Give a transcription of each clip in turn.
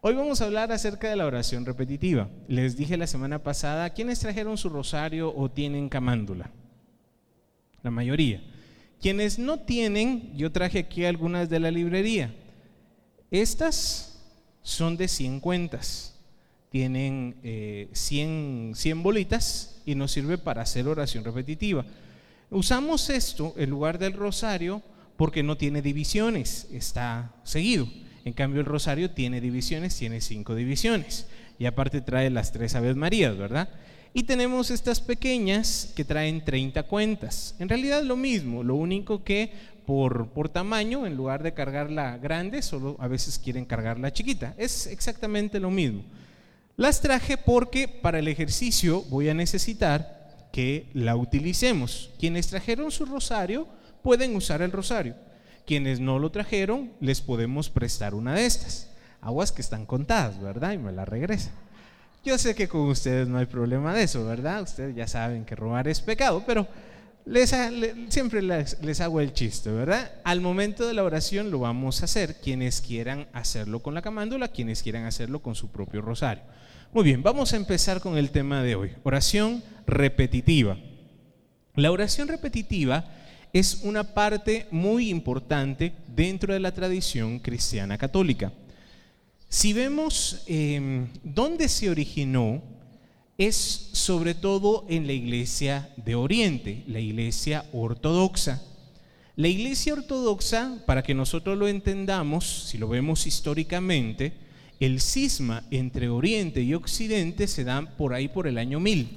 Hoy vamos a hablar acerca de la oración repetitiva. Les dije la semana pasada, ¿quiénes trajeron su rosario o tienen camándula? La mayoría. Quienes no tienen, yo traje aquí algunas de la librería. Estas son de 100 cuentas. Tienen 100, eh, 100 bolitas y nos sirve para hacer oración repetitiva. Usamos esto en lugar del rosario porque no tiene divisiones, está seguido. En cambio, el rosario tiene divisiones, tiene cinco divisiones. Y aparte trae las tres Aves Marías, ¿verdad? Y tenemos estas pequeñas que traen 30 cuentas. En realidad lo mismo, lo único que por, por tamaño, en lugar de cargar la grande, solo a veces quieren cargar la chiquita. Es exactamente lo mismo. Las traje porque para el ejercicio voy a necesitar que la utilicemos. Quienes trajeron su rosario pueden usar el rosario. Quienes no lo trajeron, les podemos prestar una de estas. Aguas que están contadas, ¿verdad? Y me la regresa. Yo sé que con ustedes no hay problema de eso, ¿verdad? Ustedes ya saben que robar es pecado, pero les, siempre les, les, hago el chiste, ¿verdad? Al momento de la oración lo vamos a hacer, quienes quieran hacerlo con la camándula, quienes quieran hacerlo con su propio rosario. Muy bien, vamos a empezar con el tema de hoy, oración repetitiva. La oración repetitiva es una parte muy importante dentro de la tradición cristiana católica. Si vemos em, dónde se originó, es sobre todo en la iglesia de Oriente, la iglesia ortodoxa. La iglesia ortodoxa, para que nosotros lo entendamos, si lo vemos históricamente, el cisma entre Oriente y Occidente se da por ahí por el año 1000.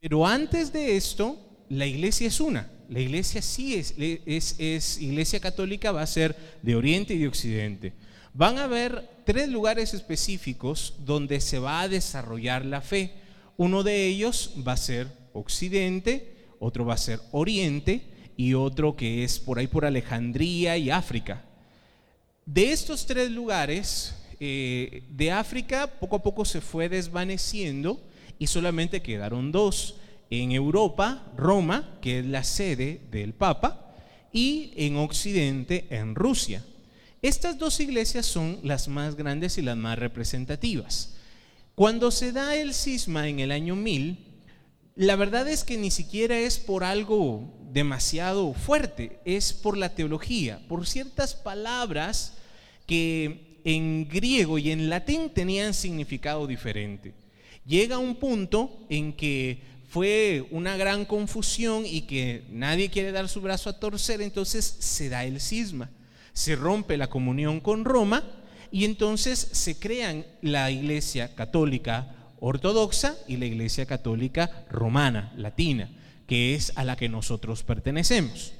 Pero antes de esto, la iglesia es una la iglesia sí es, es, iglesia católica, va a ser de Oriente y de Occidente. Van a haber tres lugares específicos donde se va a desarrollar la fe. Uno de ellos va a ser Occidente, otro va a ser Oriente y otro que es por ahí por Alejandría y África. De estos tres lugares, eh, de África poco a poco se fue desvaneciendo y solamente quedaron dos en Europa, Roma, que es la sede del Papa, y en Occidente, en Rusia. Estas dos iglesias son las más grandes y las más representativas. Cuando se da el cisma en el año 1000, la verdad es que ni siquiera es por algo demasiado fuerte, es por la teología, por ciertas palabras que en griego y en latín tenían significado diferente. Llega un punto en que fue una gran confusión y que nadie quiere dar su brazo a torcer, entonces se da el cisma, se rompe la comunión con Roma y entonces se crean la iglesia católica ortodoxa y la iglesia católica romana, latina, que es a la que nosotros pertenecemos.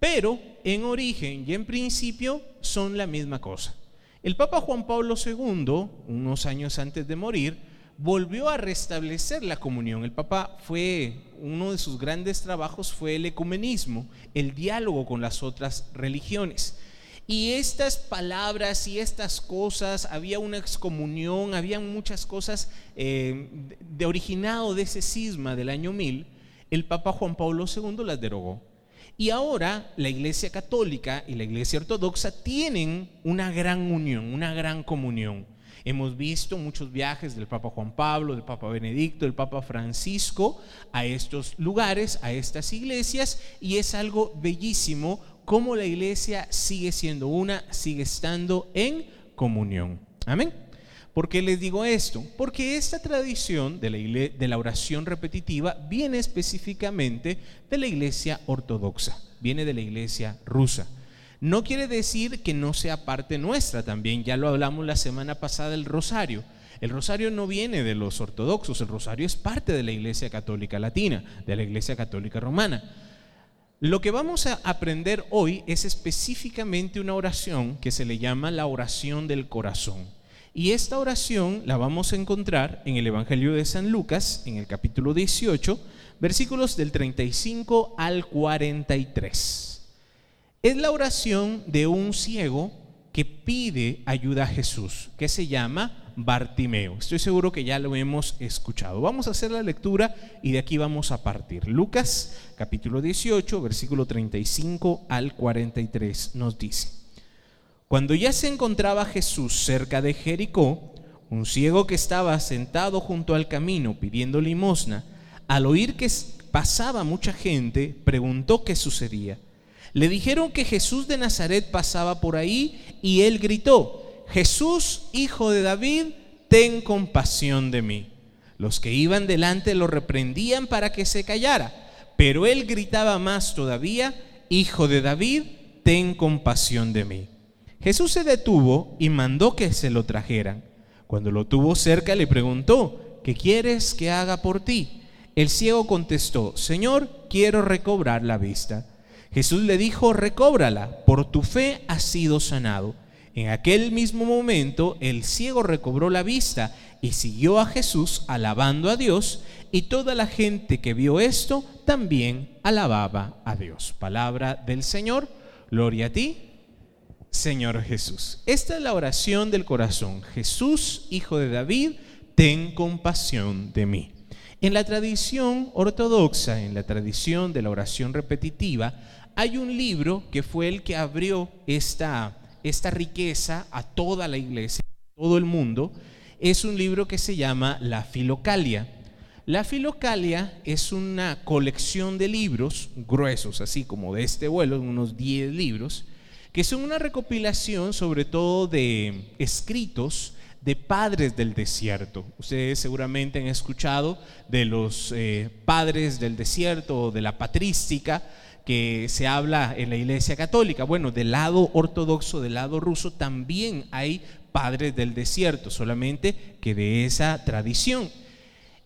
Pero en origen y en principio son la misma cosa. El Papa Juan Pablo II, unos años antes de morir, volvió a restablecer la comunión. El Papa fue, uno de sus grandes trabajos fue el ecumenismo, el diálogo con las otras religiones. Y estas palabras y estas cosas, había una excomunión, había muchas cosas eh, de originado de ese cisma del año 1000, el Papa Juan Pablo II las derogó. Y ahora la Iglesia Católica y la Iglesia Ortodoxa tienen una gran unión, una gran comunión. Hemos visto muchos viajes del Papa Juan Pablo, del Papa Benedicto, del Papa Francisco a estos lugares, a estas iglesias, y es algo bellísimo cómo la iglesia sigue siendo una, sigue estando en comunión. Amén. ¿Por qué les digo esto? Porque esta tradición de la, de la oración repetitiva viene específicamente de la iglesia ortodoxa, viene de la iglesia rusa. No quiere decir que no sea parte nuestra también, ya lo hablamos la semana pasada del rosario. El rosario no viene de los ortodoxos, el rosario es parte de la Iglesia Católica Latina, de la Iglesia Católica Romana. Lo que vamos a aprender hoy es específicamente una oración que se le llama la oración del corazón. Y esta oración la vamos a encontrar en el Evangelio de San Lucas, en el capítulo 18, versículos del 35 al 43. Es la oración de un ciego que pide ayuda a Jesús, que se llama Bartimeo. Estoy seguro que ya lo hemos escuchado. Vamos a hacer la lectura y de aquí vamos a partir. Lucas capítulo 18, versículo 35 al 43 nos dice, Cuando ya se encontraba Jesús cerca de Jericó, Un ciego que estaba sentado junto al camino pidiendo limosna, al oír que pasaba mucha gente, preguntó qué sucedía. Le dijeron que Jesús de Nazaret pasaba por ahí y él gritó, Jesús, hijo de David, ten compasión de mí. Los que iban delante lo reprendían para que se callara, pero él gritaba más todavía, Hijo de David, ten compasión de mí. Jesús se detuvo y mandó que se lo trajeran. Cuando lo tuvo cerca le preguntó, ¿qué quieres que haga por ti? El ciego contestó, Señor, quiero recobrar la vista. Jesús le dijo, recóbrala, por tu fe has sido sanado. En aquel mismo momento el ciego recobró la vista y siguió a Jesús alabando a Dios y toda la gente que vio esto también alababa a Dios. Palabra del Señor, gloria a ti, Señor Jesús. Esta es la oración del corazón. Jesús, Hijo de David, ten compasión de mí. En la tradición ortodoxa, en la tradición de la oración repetitiva, hay un libro que fue el que abrió esta, esta riqueza a toda la iglesia, a todo el mundo. Es un libro que se llama La Filocalia. La Filocalia es una colección de libros gruesos, así como de este vuelo, unos 10 libros, que son una recopilación sobre todo de escritos de padres del desierto. Ustedes seguramente han escuchado de los eh, padres del desierto o de la patrística que se habla en la iglesia católica. Bueno, del lado ortodoxo, del lado ruso, también hay padres del desierto, solamente que de esa tradición.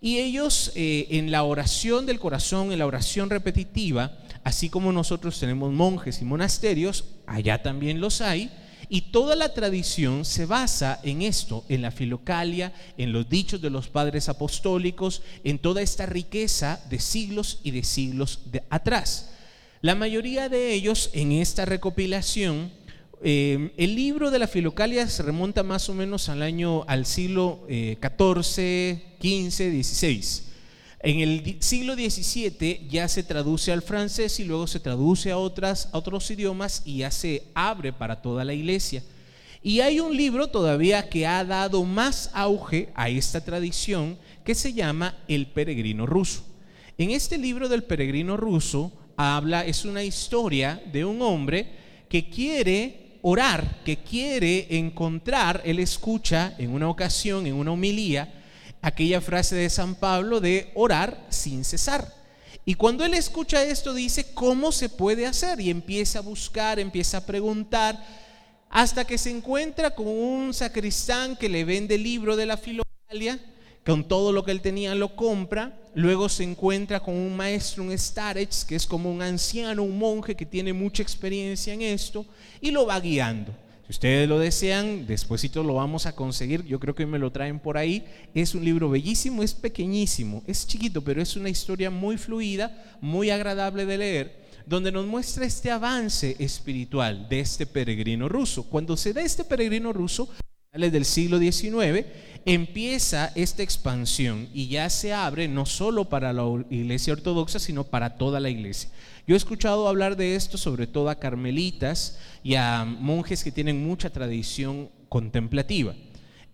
Y ellos eh, en la oración del corazón, en la oración repetitiva, así como nosotros tenemos monjes y monasterios, allá también los hay, y toda la tradición se basa en esto, en la filocalia, en los dichos de los padres apostólicos, en toda esta riqueza de siglos y de siglos de atrás. La mayoría de ellos en esta recopilación, eh, el libro de la Filocalia se remonta más o menos al año, al siglo XIV, XV, XVI. En el siglo XVII ya se traduce al francés y luego se traduce a, otras, a otros idiomas y ya se abre para toda la iglesia. Y hay un libro todavía que ha dado más auge a esta tradición que se llama El peregrino ruso. En este libro del peregrino ruso habla, es una historia de un hombre que quiere orar, que quiere encontrar, él escucha en una ocasión, en una homilía, aquella frase de San Pablo de orar sin cesar. Y cuando él escucha esto dice, ¿cómo se puede hacer? Y empieza a buscar, empieza a preguntar, hasta que se encuentra con un sacristán que le vende el libro de la filocalia con todo lo que él tenía lo compra, luego se encuentra con un maestro, un starets, que es como un anciano, un monje que tiene mucha experiencia en esto, y lo va guiando. Si ustedes lo desean, despuésito lo vamos a conseguir, yo creo que me lo traen por ahí. Es un libro bellísimo, es pequeñísimo, es chiquito, pero es una historia muy fluida, muy agradable de leer donde nos muestra este avance espiritual de este peregrino ruso. Cuando se da este peregrino ruso, del siglo XIX, empieza esta expansión y ya se abre no solo para la iglesia ortodoxa, sino para toda la iglesia. Yo he escuchado hablar de esto sobre todo a carmelitas y a monjes que tienen mucha tradición contemplativa.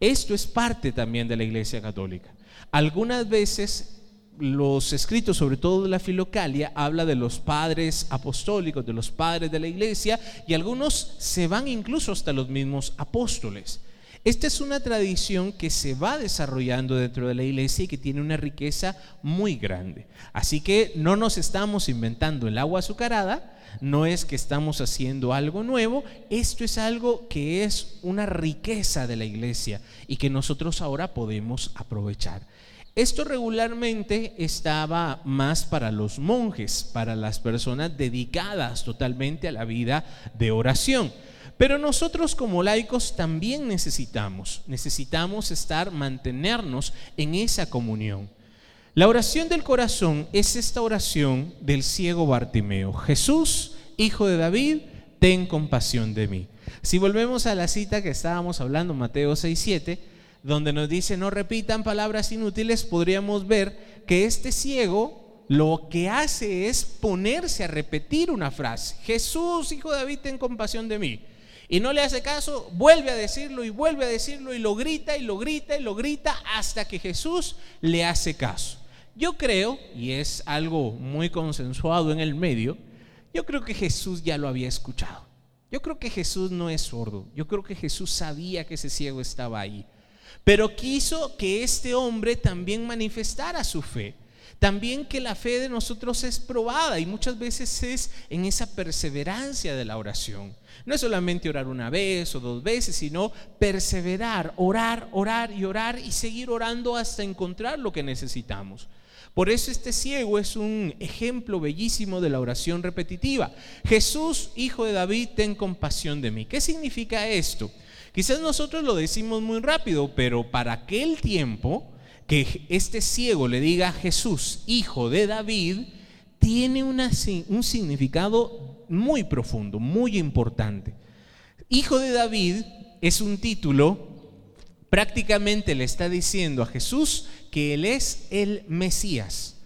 Esto es parte también de la iglesia católica. Algunas veces los escritos, sobre todo de la Filocalia, habla de los padres apostólicos, de los padres de la iglesia, y algunos se van incluso hasta los mismos apóstoles. Esta es una tradición que se va desarrollando dentro de la iglesia y que tiene una riqueza muy grande. Así que no nos estamos inventando el agua azucarada, no es que estamos haciendo algo nuevo, esto es algo que es una riqueza de la iglesia y que nosotros ahora podemos aprovechar. Esto regularmente estaba más para los monjes, para las personas dedicadas totalmente a la vida de oración. Pero nosotros como laicos también necesitamos, necesitamos estar, mantenernos en esa comunión. La oración del corazón es esta oración del ciego Bartimeo. Jesús, hijo de David, ten compasión de mí. Si volvemos a la cita que estábamos hablando, Mateo 6:7, donde nos dice no repitan palabras inútiles, podríamos ver que este ciego lo que hace es ponerse a repetir una frase. Jesús, hijo de David, ten compasión de mí. Y no le hace caso, vuelve a decirlo y vuelve a decirlo y lo grita y lo grita y lo grita hasta que Jesús le hace caso. Yo creo, y es algo muy consensuado en el medio, yo creo que Jesús ya lo había escuchado. Yo creo que Jesús no es sordo. Yo creo que Jesús sabía que ese ciego estaba ahí. Pero quiso que este hombre también manifestara su fe. También que la fe de nosotros es probada y muchas veces es en esa perseverancia de la oración. No es solamente orar una vez o dos veces, sino perseverar, orar, orar y orar y seguir orando hasta encontrar lo que necesitamos. Por eso este ciego es un ejemplo bellísimo de la oración repetitiva. Jesús, hijo de David, ten compasión de mí. ¿Qué significa esto? Quizás nosotros lo decimos muy rápido, pero para aquel tiempo que este ciego le diga a Jesús, hijo de David, tiene un significado muy profundo, muy importante. Hijo de David es un título, prácticamente le está diciendo a Jesús que Él es el Mesías.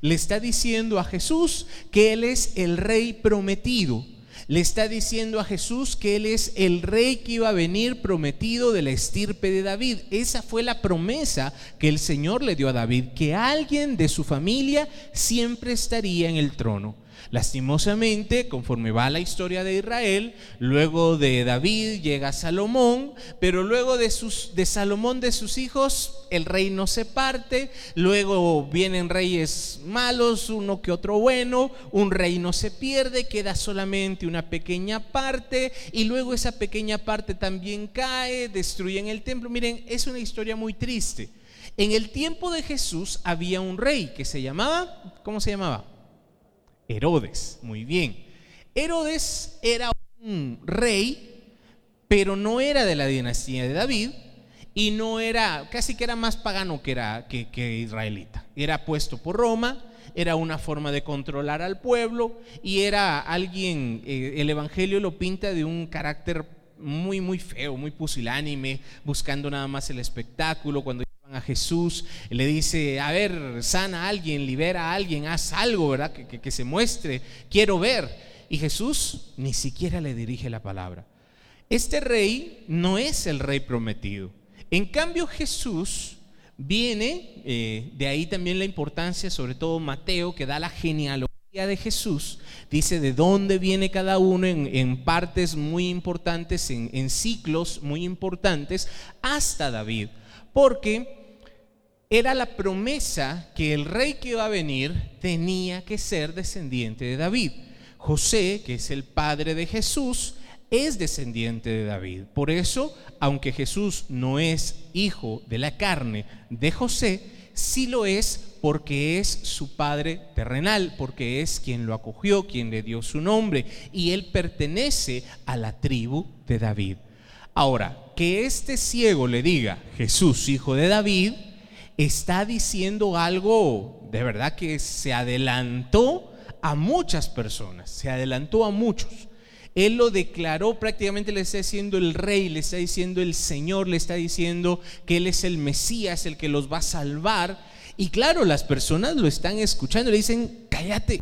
Le está diciendo a Jesús que Él es el rey prometido. Le está diciendo a Jesús que Él es el rey que iba a venir prometido de la estirpe de David. Esa fue la promesa que el Señor le dio a David, que alguien de su familia siempre estaría en el trono. Lastimosamente, conforme va la historia de Israel, luego de David llega Salomón, pero luego de, de Salomón, de sus hijos, el reino se parte, luego vienen reyes malos, uno que otro bueno, un reino se pierde, queda solamente una pequeña parte, y luego esa pequeña parte también cae, destruyen el templo. Miren, es una historia muy triste. En el tiempo de Jesús había un rey que se llamaba, ¿cómo se llamaba? Herodes, muy bien. Herodes era un rey, pero no era de la dinastía de David y no era, casi que era más pagano que, era, israelita. Era puesto por Roma, era una forma de controlar al pueblo y era alguien, eh, el Evangelio lo pinta de un carácter muy, muy feo, muy pusilánime, buscando nada más el espectáculo. Cuando a Jesús, le dice, a ver, sana a alguien, libera a alguien, haz algo, ¿verdad? Que, que, se muestre, quiero ver. Y Jesús ni siquiera le dirige la palabra. Este rey no es el rey prometido. En cambio Jesús viene, eh, de ahí también la importancia, sobre todo Mateo, que da la genealogía de Jesús, dice de dónde viene cada uno en, partes muy importantes, en, en ciclos muy importantes, hasta David. Porque era la promesa que el rey que iba a venir tenía que ser descendiente de David. José, que es el padre de Jesús, es descendiente de David. Por eso, aunque Jesús no es hijo de la carne de José, sí lo es porque es su padre terrenal, porque es quien lo acogió, quien le dio su nombre, y él pertenece a la tribu de David. Ahora, que este ciego le diga, Jesús, hijo de David, está diciendo algo de verdad que se adelantó a muchas personas, se adelantó a muchos. Él lo declaró, prácticamente le está diciendo el rey, le está diciendo el Señor, le está diciendo que Él es el Mesías, el que los va a salvar. Y claro, las personas lo están escuchando, le dicen, cállate,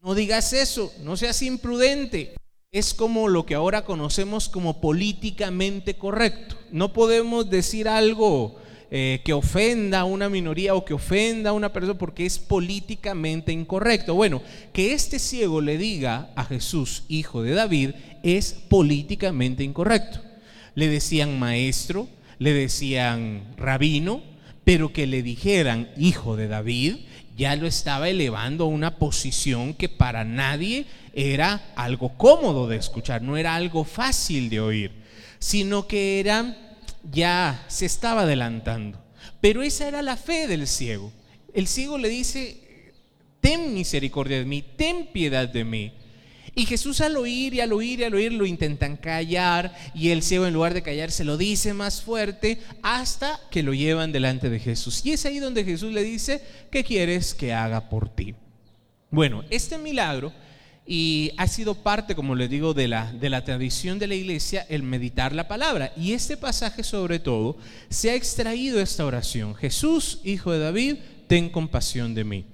no digas eso, no seas imprudente. Es como lo que ahora conocemos como políticamente correcto. No podemos decir algo eh, que ofenda a una minoría o que ofenda a una persona porque es políticamente incorrecto. Bueno, que este ciego le diga a Jesús, hijo de David, es políticamente incorrecto. Le decían maestro, le decían rabino, pero que le dijeran hijo de David, ya lo estaba elevando a una posición que para nadie era algo cómodo de escuchar, no era algo fácil de oír, sino que era ya se estaba adelantando. Pero esa era la fe del ciego. El ciego le dice, ten misericordia de mí, ten piedad de mí. Y Jesús al oír y al oír y al oír lo intentan callar y el ciego en lugar de callar se lo dice más fuerte hasta que lo llevan delante de Jesús. Y es ahí donde Jesús le dice, ¿qué quieres que haga por ti? Bueno, este milagro y ha sido parte, como les digo, de la, de la tradición de la iglesia el meditar la palabra. Y este pasaje sobre todo se ha extraído esta oración. Jesús, hijo de David, ten compasión de mí.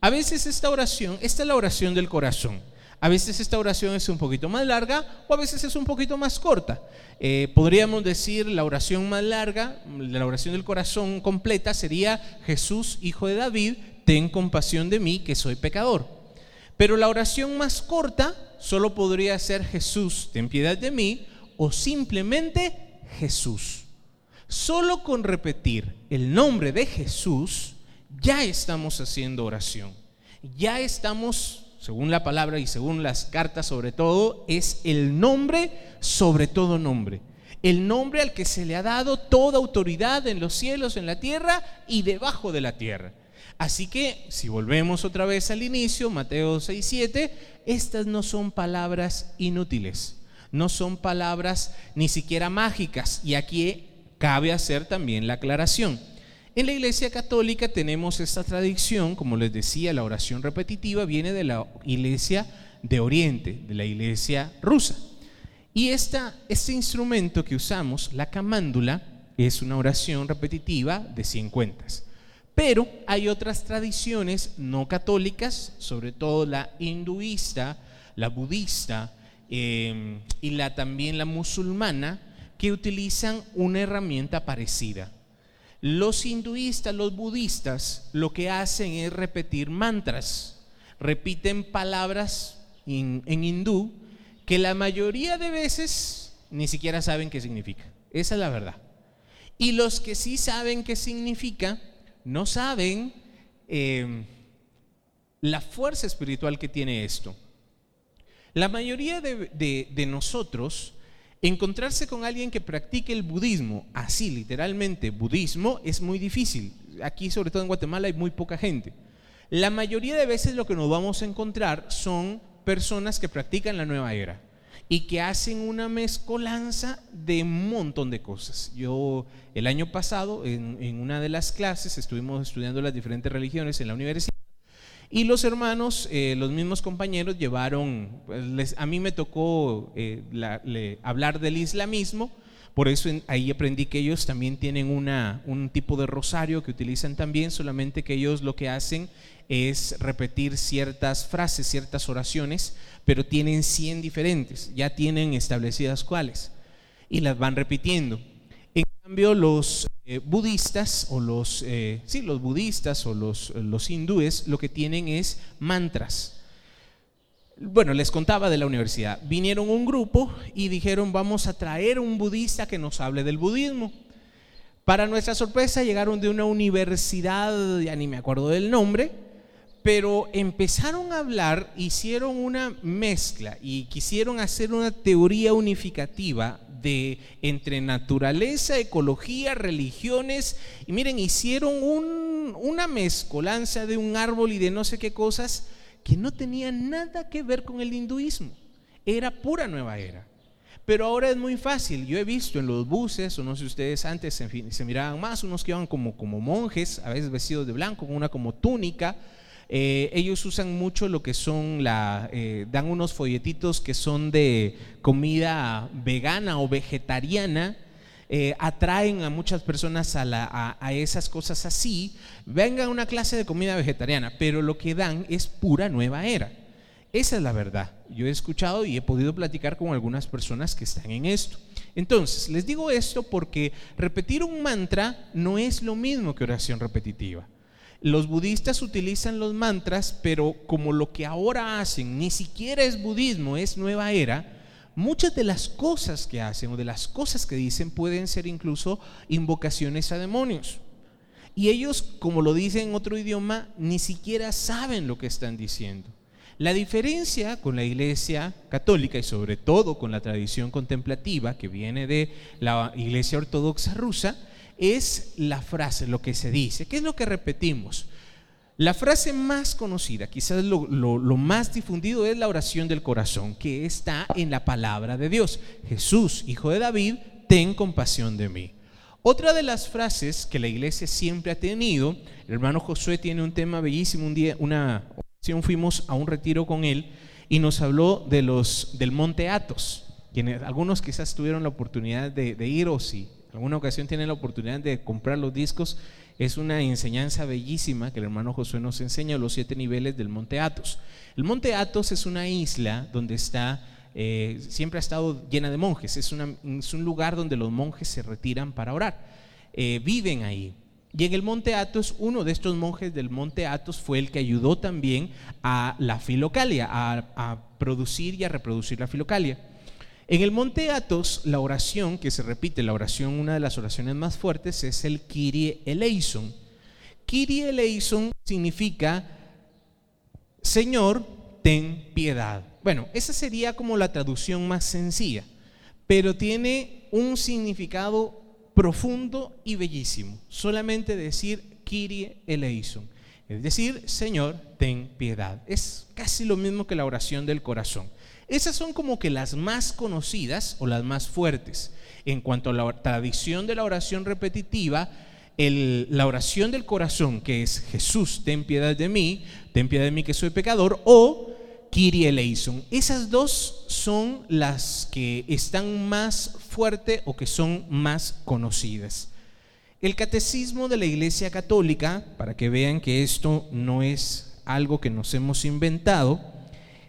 A veces esta oración, esta es la oración del corazón. A veces esta oración es un poquito más larga o a veces es un poquito más corta. Eh, podríamos decir la oración más larga, la oración del corazón completa sería Jesús, hijo de David, ten compasión de mí que soy pecador. Pero la oración más corta solo podría ser Jesús, ten piedad de mí o simplemente Jesús. Solo con repetir el nombre de Jesús ya estamos haciendo oración. Ya estamos según la palabra y según las cartas sobre todo, es el nombre sobre todo nombre. El nombre al que se le ha dado toda autoridad en los cielos, en la tierra y debajo de la tierra. Así que, si volvemos otra vez al inicio, Mateo 6, 7, estas no son palabras inútiles, no son palabras ni siquiera mágicas. Y aquí cabe hacer también la aclaración. En la Iglesia Católica tenemos esta tradición, como les decía, la oración repetitiva viene de la Iglesia de Oriente, de la Iglesia rusa. Y esta, este instrumento que usamos, la camándula, es una oración repetitiva de 100 cuentas. Pero hay otras tradiciones no católicas, sobre todo la hinduista, la budista eh, y la, también la musulmana, que utilizan una herramienta parecida. Los hinduistas, los budistas, lo que hacen es repetir mantras, repiten palabras en, hindú que la mayoría de veces ni siquiera saben qué significa. Esa es la verdad. Y los que sí saben qué significa, no saben eh, la fuerza espiritual que tiene esto. La mayoría de nosotros Encontrarse con alguien que practique el budismo, así literalmente budismo, es muy difícil. Aquí, sobre todo en Guatemala, hay muy poca gente. La mayoría de veces lo que nos vamos a encontrar son personas que practican la nueva era y que hacen una mezcolanza de un montón de cosas. Yo el año pasado en, una de las clases estuvimos estudiando las diferentes religiones en la universidad y los hermanos, eh, los mismos compañeros llevaron, pues, a mí me tocó eh, hablar del islamismo, por eso ahí aprendí que ellos también tienen una, un tipo de rosario que utilizan también, solamente que ellos lo que hacen es repetir ciertas frases, ciertas oraciones, pero tienen 100 diferentes, ya tienen establecidas cuáles, y las van repitiendo. Cambio, los eh, budistas o los, eh, sí, los budistas o los, los hindúes lo que tienen es mantras. Bueno, les contaba de la universidad. Vinieron un grupo y dijeron, vamos a traer un budista que nos hable del budismo. Para nuestra sorpresa llegaron de una universidad, ya ni me acuerdo del nombre, pero empezaron a hablar, hicieron una mezcla y quisieron hacer una teoría unificativa de entre naturaleza, ecología, religiones. Y miren, hicieron una mezcolanza de un árbol y de no sé qué cosas que no tenía nada que ver con el hinduismo. Era pura nueva era. Pero ahora es muy fácil. Yo he visto en los buses, o no sé ustedes antes se, se miraban más, unos que iban como, como monjes, a veces vestidos de blanco, con una como túnica eh, ellos usan mucho lo que son la, eh, dan unos folletitos que son de comida vegana o vegetariana. Eh, atraen a muchas personas a, a, esas cosas así, venga una clase de comida vegetariana, pero lo que dan es pura nueva era. Esa es la verdad. Yo he escuchado y he podido platicar con algunas personas que están en esto. Entonces, les digo esto porque repetir un mantra no es lo mismo que oración repetitiva. Los budistas utilizan los mantras, pero como lo que ahora hacen ni siquiera es budismo, es nueva era, muchas de las cosas que hacen o de las cosas que dicen pueden ser incluso invocaciones a demonios. Y ellos, como lo dicen en otro idioma, ni siquiera saben lo que están diciendo. La diferencia con la Iglesia católica y sobre todo con la tradición contemplativa que viene de la Iglesia ortodoxa rusa es la frase, lo que se dice. ¿Qué es lo que repetimos? La frase más conocida, quizás lo, más difundido, es la oración del corazón, que está en la palabra de Dios. Jesús, hijo de David, ten compasión de mí. Otra de las frases que la iglesia siempre ha tenido, el hermano Josué tiene un tema bellísimo, un día, una ocasión fuimos a un retiro con él y nos habló de los, del monte Atos. Quienes, algunos quizás tuvieron la oportunidad de, de ir o si alguna ocasión tienen la oportunidad de comprar los discos, es una enseñanza bellísima que el hermano Josué nos enseña, los siete niveles del Monte Athos. El Monte Athos es una isla donde está, eh, siempre ha estado llena de monjes, es, un lugar donde los monjes se retiran para orar, eh, viven ahí. Y en el Monte Athos, uno de estos monjes del Monte Athos fue el que ayudó también a la filocalia, a, a producir y a reproducir la filocalia. En el monte Athos, la oración que se repite, la oración, una de las oraciones más fuertes, es el Kyrie eleison. Kyrie eleison significa Señor, ten piedad. Bueno, esa sería como la traducción más sencilla, pero tiene un significado profundo y bellísimo. Solamente decir Kyrie eleison, es decir, Señor, ten piedad. Es casi lo mismo que la oración del corazón. Esas son como que las más conocidas o las más fuertes. En cuanto a la tradición de la oración repetitiva, la oración del corazón, que es Jesús, ten piedad de mí, ten piedad de mí que soy pecador, o Kyrie eleison. Esas dos son las que están más fuertes o que son más conocidas. El catecismo de la Iglesia Católica, para que vean que esto no es algo que nos hemos inventado,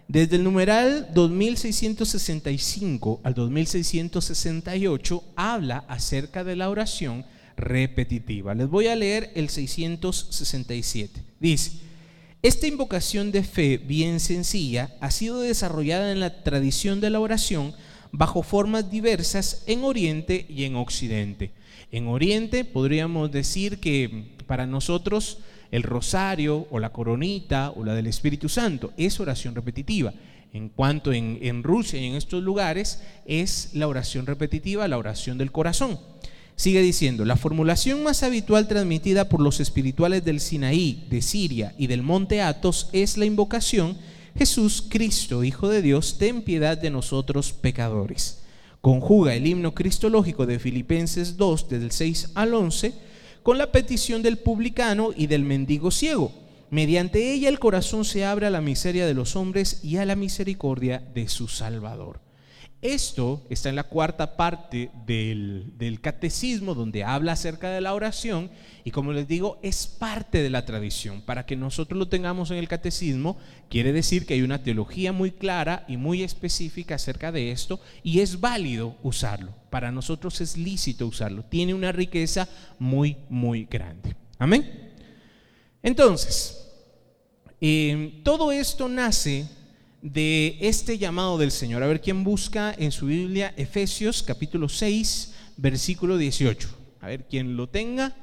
desde el numeral 2665 al 2668 habla acerca de la oración repetitiva. Les voy a leer el 667. Dice, esta invocación de fe bien sencilla ha sido desarrollada en la tradición de la oración bajo formas diversas en Oriente y en Occidente. En Oriente podríamos decir que para nosotros el rosario o la coronita o la del Espíritu Santo. Es oración repetitiva. En cuanto en, Rusia y en estos lugares es la oración repetitiva, la oración del corazón. Sigue diciendo, la formulación más habitual transmitida por los espirituales del Sinaí, de Siria y del monte Athos es la invocación, Jesús Cristo, Hijo de Dios, ten piedad de nosotros pecadores. Conjuga el himno cristológico de Filipenses 2, del 6 al 11, con la petición del publicano y del mendigo ciego. Mediante ella el corazón se abre a la miseria de los hombres y a la misericordia de su Salvador. Esto está en la cuarta parte del, catecismo donde habla acerca de la oración y como les digo es parte de la tradición. Para que nosotros lo tengamos en el catecismo quiere decir que hay una teología muy clara y muy específica acerca de esto y es válido usarlo. Para nosotros es lícito usarlo. Tiene una riqueza muy, muy grande. Amén. Entonces, eh, todo esto nace de este llamado del Señor. A ver quién busca en su Biblia Efesios capítulo 6, versículo 18. A ver quién lo tenga,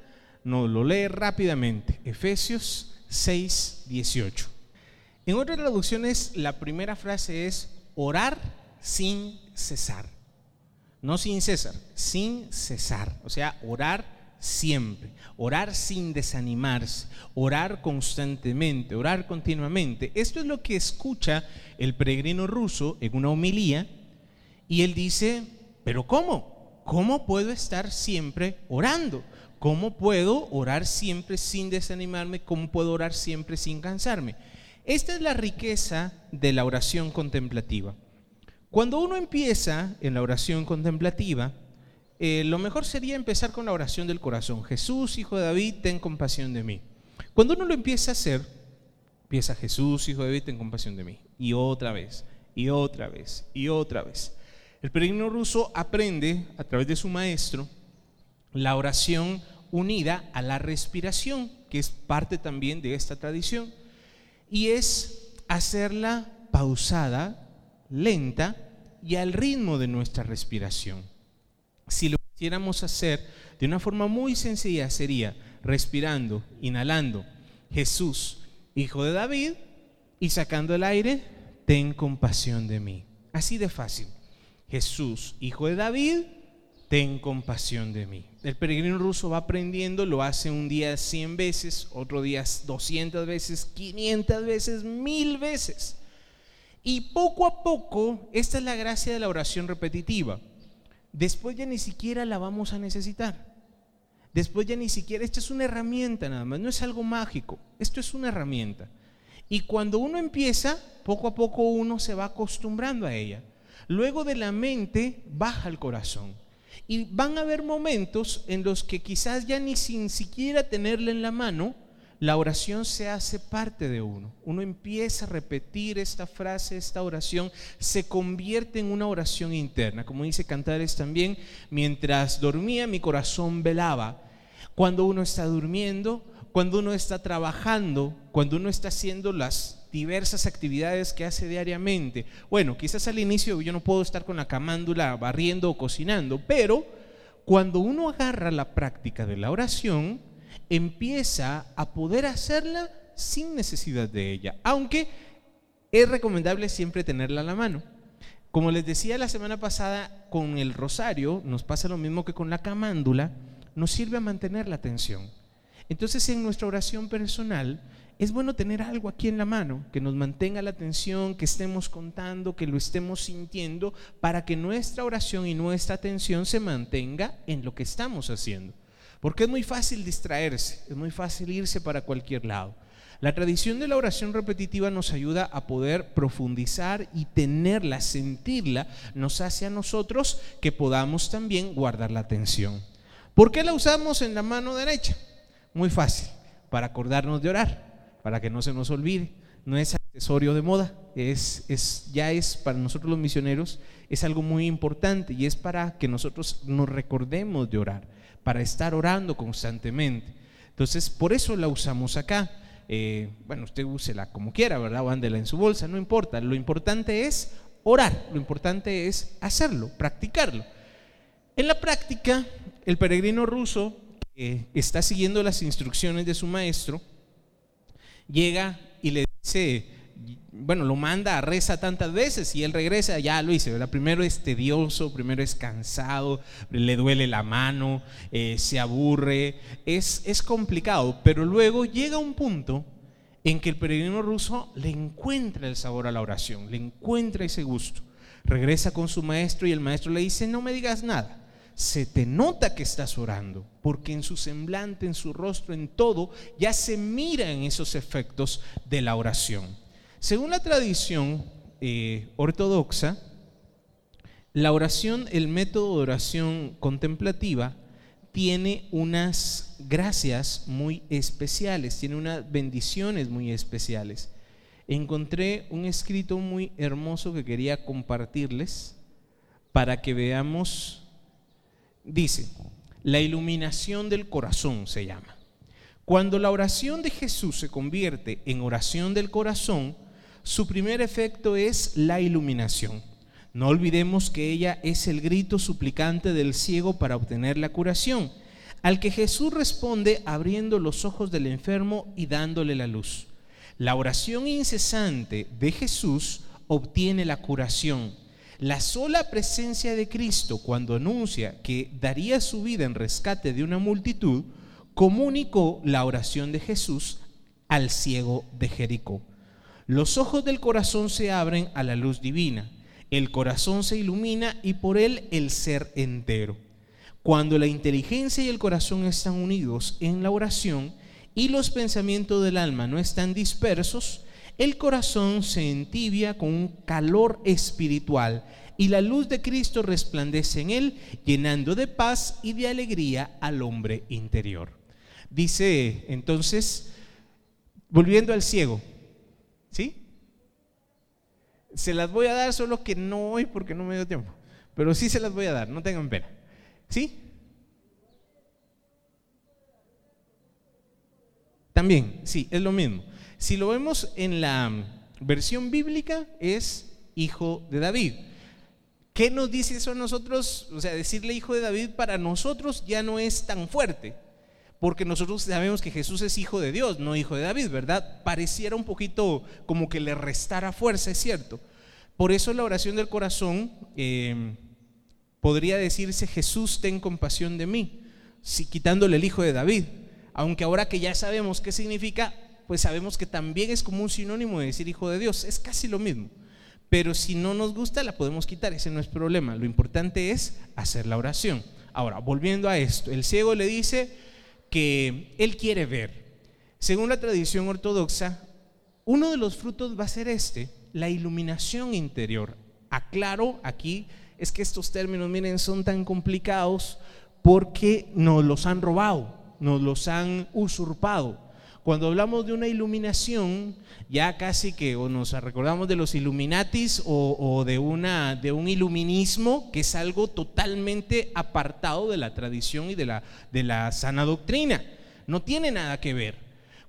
nos lo lee rápidamente. Efesios 6, 18. En otras traducciones, la primera frase es orar sin cesar. No sin cesar, sin cesar. O sea, orar siempre, orar sin desanimarse, orar constantemente, orar continuamente. Esto es lo que escucha el peregrino ruso en una homilía y él dice, pero ¿cómo? ¿Cómo puedo estar siempre orando? ¿Cómo puedo orar siempre sin desanimarme? ¿Cómo puedo orar siempre sin cansarme? Esta es la riqueza de la oración contemplativa. Cuando uno empieza en la oración contemplativa, eh, lo mejor sería empezar con la oración del corazón. Jesús, hijo de David, ten compasión de mí. Cuando uno lo empieza a hacer, empieza Jesús, hijo de David, ten compasión de mí. Y otra vez, y otra vez, y otra vez. El peregrino ruso aprende a través de su maestro la oración unida a la respiración, que es parte también de esta tradición, y es hacerla pausada, lenta y al ritmo de nuestra respiración. Si lo quisiéramos hacer de una forma muy sencilla, sería respirando, inhalando, Jesús, hijo de David, y sacando el aire, ten compasión de mí. Así de fácil. Jesús, hijo de David, ten compasión de mí. El peregrino ruso va aprendiendo, lo hace un día 100 veces, otro día 200 veces, 500 veces, mil veces. Y poco a poco, esta es la gracia de la oración repetitiva después ya ni siquiera la vamos a necesitar. Después ya ni siquiera, esto es una herramienta nada más, no es algo mágico, esto es una herramienta. Y cuando uno empieza, poco a poco uno se va acostumbrando a ella. Luego de la mente baja el corazón. Y van a haber momentos en los que quizás ya ni sin siquiera tenerla en la mano, la oración se hace parte de uno. Uno empieza a repetir esta frase, esta oración, se convierte en una oración interna. Como dice Cantares también, mientras dormía mi corazón velaba. Cuando uno está durmiendo, cuando uno está trabajando, cuando uno está haciendo las diversas actividades que hace diariamente. Bueno, quizás al inicio yo no puedo estar con la camándula barriendo o cocinando, pero cuando uno agarra la práctica de la oración, empieza a poder hacerla sin necesidad de ella, aunque es recomendable siempre tenerla a la mano. Como les decía la semana pasada, con el rosario nos pasa lo mismo que con la camándula, nos sirve a mantener la atención. Entonces en nuestra oración personal es bueno tener algo aquí en la mano que nos mantenga la atención, que estemos contando, que lo estemos sintiendo, para que nuestra oración y nuestra atención se mantenga en lo que estamos haciendo. Porque es muy fácil distraerse, es muy fácil irse para cualquier lado. La tradición de la oración repetitiva nos ayuda a poder profundizar y tenerla, sentirla, nos hace a nosotros que podamos también guardar la atención. ¿Por qué la usamos en la mano derecha? Muy fácil, para acordarnos de orar, para que no se nos olvide. No es accesorio de moda, es, es, ya es para nosotros los misioneros, es algo muy importante y es para que nosotros nos recordemos de orar para estar orando constantemente. Entonces, por eso la usamos acá. Eh, bueno, usted úsela como quiera, ¿verdad? O ándela en su bolsa, no importa. Lo importante es orar, lo importante es hacerlo, practicarlo. En la práctica, el peregrino ruso que está siguiendo las instrucciones de su maestro, llega y le dice, bueno, lo manda, reza tantas veces y él regresa, ya lo hice, ¿verdad? Primero es tedioso, primero es cansado, le duele la mano, eh, se aburre, es, es complicado, pero luego llega un punto en que el peregrino ruso le encuentra el sabor a la oración, le encuentra ese gusto. Regresa con su maestro y el maestro le dice, no me digas nada, se te nota que estás orando, porque en su semblante, en su rostro, en todo, ya se miran esos efectos de la oración. Según la tradición eh, ortodoxa, la oración, el método de oración contemplativa, tiene unas gracias muy especiales, tiene unas bendiciones muy especiales. Encontré un escrito muy hermoso que quería compartirles para que veamos. Dice, la iluminación del corazón se llama. Cuando la oración de Jesús se convierte en oración del corazón, su primer efecto es la iluminación. No olvidemos que ella es el grito suplicante del ciego para obtener la curación, al que Jesús responde abriendo los ojos del enfermo y dándole la luz. La oración incesante de Jesús obtiene la curación. La sola presencia de Cristo cuando anuncia que daría su vida en rescate de una multitud, comunicó la oración de Jesús al ciego de Jericó. Los ojos del corazón se abren a la luz divina, el corazón se ilumina y por él el ser entero. Cuando la inteligencia y el corazón están unidos en la oración y los pensamientos del alma no están dispersos, el corazón se entibia con un calor espiritual y la luz de Cristo resplandece en él, llenando de paz y de alegría al hombre interior. Dice entonces, volviendo al ciego, ¿Sí? Se las voy a dar, solo que no hoy porque no me dio tiempo. Pero sí se las voy a dar, no tengan pena. ¿Sí? También, sí, es lo mismo. Si lo vemos en la versión bíblica, es hijo de David. ¿Qué nos dice eso a nosotros? O sea, decirle hijo de David para nosotros ya no es tan fuerte porque nosotros sabemos que Jesús es hijo de Dios, no hijo de David, ¿verdad? Pareciera un poquito como que le restara fuerza, es cierto. Por eso la oración del corazón em, podría decirse, Jesús, ten compasión de mí, quitándole el hijo de David. Aunque ahora que ya sabemos qué significa, pues sabemos que también es como un sinónimo de decir hijo de Dios, es casi lo mismo. Pero si no nos gusta, la podemos quitar, ese no es problema. Lo importante es hacer la oración. Ahora, volviendo a esto, el ciego le dice, que él quiere ver. Según la tradición ortodoxa, uno de los frutos va a ser este, la iluminación interior. Aclaro aquí Es que estos términos, miren, son tan complicados porque nos los han robado, nos los han usurpado. Cuando hablamos de una iluminación, ya casi que o nos recordamos de los Illuminatis o, de, una, de un iluminismo que es algo totalmente apartado de la tradición y de la, de la sana doctrina. No tiene nada que ver.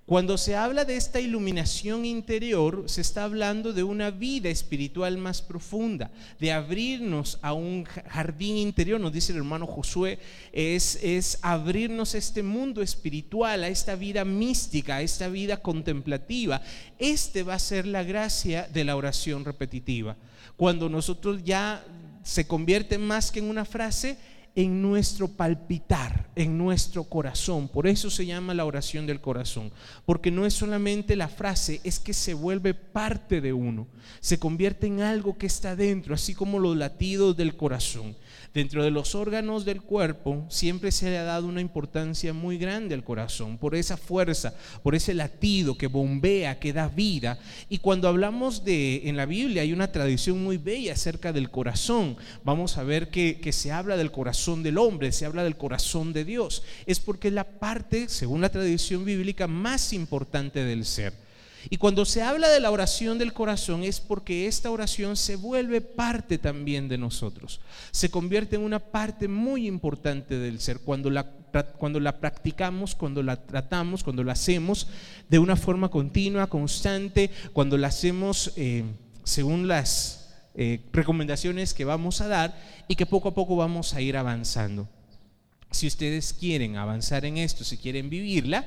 Cuando se habla de esta iluminación interior, se está hablando de una vida espiritual más profunda, de abrirnos a un jardín interior, nos dice el hermano Josué, es, es abrirnos a este mundo espiritual, a esta vida mística, a esta vida contemplativa. Este va a ser la gracia de la oración repetitiva. Cuando nosotros ya se convierte más que en una frase, en nuestro palpitar, en nuestro corazón. Por eso se llama la oración del corazón, porque no es solamente la frase, es que se vuelve parte de uno, se convierte en algo que está dentro, así como los latidos del corazón. Dentro de los órganos del cuerpo siempre se le ha dado una importancia muy grande al corazón, por esa fuerza, por ese latido que bombea, que da vida. Y cuando hablamos de, en la Biblia hay una tradición muy bella acerca del corazón. Vamos a ver que, que se habla del corazón del hombre, se habla del corazón de Dios. Es porque es la parte, según la tradición bíblica, más importante del ser. Y cuando se habla de la oración del corazón es porque esta oración se vuelve parte también de nosotros. Se convierte en una parte muy importante del ser. Cuando la, cuando la practicamos, cuando la tratamos, cuando la hacemos de una forma continua, constante, cuando la hacemos eh, según las eh, recomendaciones que vamos a dar y que poco a poco vamos a ir avanzando. Si ustedes quieren avanzar en esto, si quieren vivirla,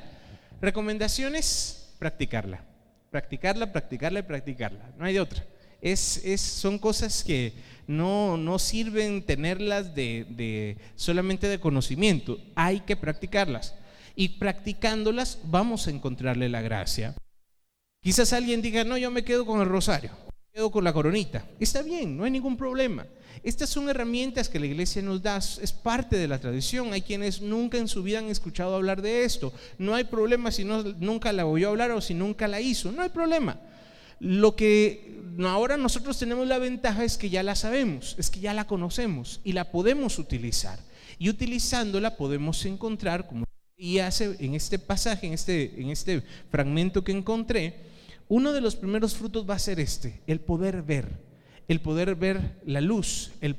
recomendaciones, practicarla practicarla, practicarla y practicarla. No hay de otra. Es, es, son cosas que no, no sirven tenerlas de, de, solamente de conocimiento, hay que practicarlas. Y practicándolas vamos a encontrarle la gracia. Quizás alguien diga, no, yo me quedo con el rosario, quedo con la coronita. Está bien, no hay ningún problema. Estas son herramientas que la iglesia nos da, es parte de la tradición. Hay quienes nunca en su vida han escuchado hablar de esto. No hay problema si no, nunca la oyó hablar o si nunca la hizo. No hay problema. Lo que ahora nosotros tenemos la ventaja es que ya la sabemos, es que ya la conocemos y la podemos utilizar. Y utilizándola podemos encontrar, como y hace en este pasaje, en este, en este fragmento que encontré, uno de los primeros frutos va a ser este, el poder ver el poder ver la luz, el,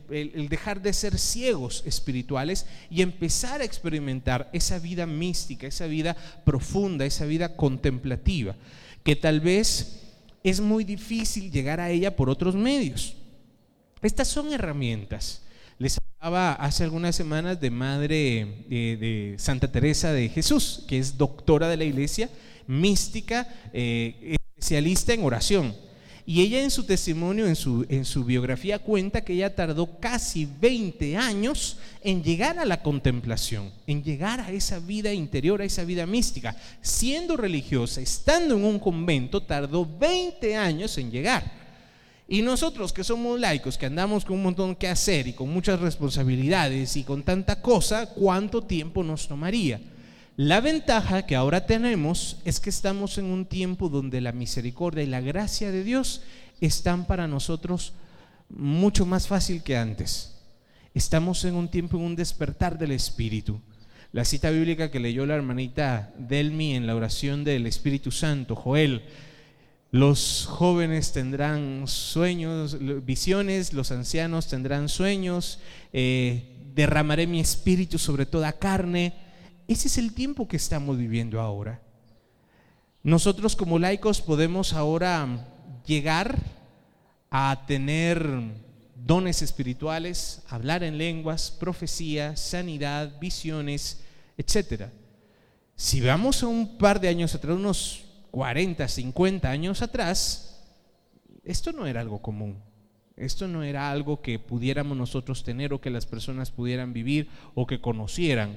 dejar de ser ciegos espirituales y empezar a experimentar esa vida mística, esa vida profunda, esa vida contemplativa, que tal vez es muy difícil llegar a ella por otros medios. Estas son herramientas. Les hablaba hace algunas semanas de Madre de, Santa Teresa de Jesús, que es doctora de la iglesia, mística, eh, especialista en oración y ella en su testimonio, en su, en su biografía, cuenta que ella tardó casi 20 años en llegar a la contemplación, en llegar a esa vida interior, a esa vida mística. Siendo religiosa, estando en un convento, tardó 20 años en llegar. Y nosotros que somos laicos, que andamos con un montón que hacer y con muchas responsabilidades y con tanta cosa, ¿cuánto tiempo nos tomaría? La ventaja que ahora tenemos es que estamos en un tiempo donde la misericordia y la gracia de Dios están para nosotros mucho más fácil que antes. Estamos en un tiempo, en un despertar del Espíritu. La cita bíblica que leyó la hermanita Delmi en la oración del Espíritu Santo, Joel, los jóvenes tendrán sueños, visiones, los ancianos tendrán sueños, eh, derramaré mi espíritu sobre toda carne ese es el tiempo que estamos viviendo ahora. Nosotros como laicos podemos ahora llegar a tener dones espirituales, hablar en lenguas, profecía, sanidad, visiones, etc. Si vamos a un par de años atrás, unos 40, 50 años atrás, esto no era algo común. Esto no era algo que pudiéramos nosotros tener o que las personas pudieran vivir o que conocieran.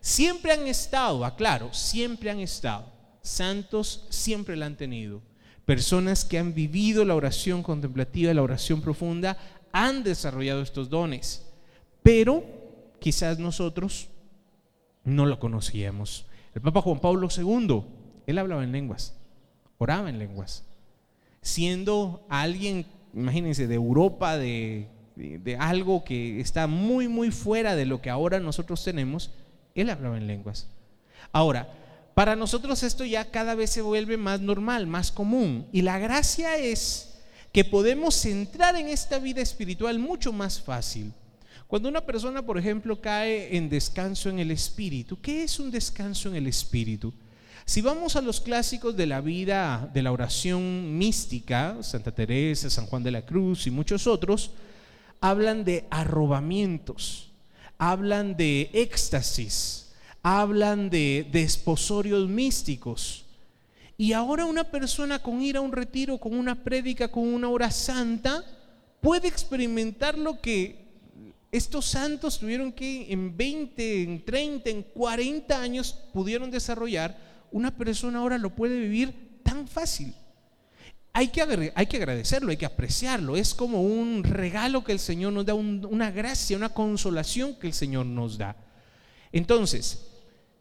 Siempre han estado, aclaro, siempre han estado. Santos siempre la han tenido. Personas que han vivido la oración contemplativa, la oración profunda, han desarrollado estos dones. Pero quizás nosotros no lo conocíamos. El Papa Juan Pablo II, él hablaba en lenguas, oraba en lenguas. Siendo alguien, imagínense, de Europa, de de, algo que está muy, muy fuera de lo que ahora nosotros tenemos, él hablaba en lenguas. Ahora, para nosotros esto ya cada vez se vuelve más normal, más común. Y la gracia es que podemos entrar en esta vida espiritual mucho más fácil. Cuando una persona, por ejemplo, cae en descanso en el espíritu, ¿qué es un descanso en el espíritu? Si vamos a los clásicos de la vida de la oración mística, Santa Teresa, San Juan de la Cruz y muchos otros, hablan de arrobamientos, hablan de éxtasis, hablan de desposorios místicos. Y ahora una persona con ir a un retiro, con una prédica, con una hora santa, puede experimentar lo que estos santos tuvieron que en 20, en 30, en 40 años pudieron desarrollar. Una persona ahora lo puede vivir tan fácil. Hay que, hay que agradecerlo, hay que apreciarlo. Es como un regalo que el Señor nos da, una gracia, una consolación que el Señor nos da. Entonces,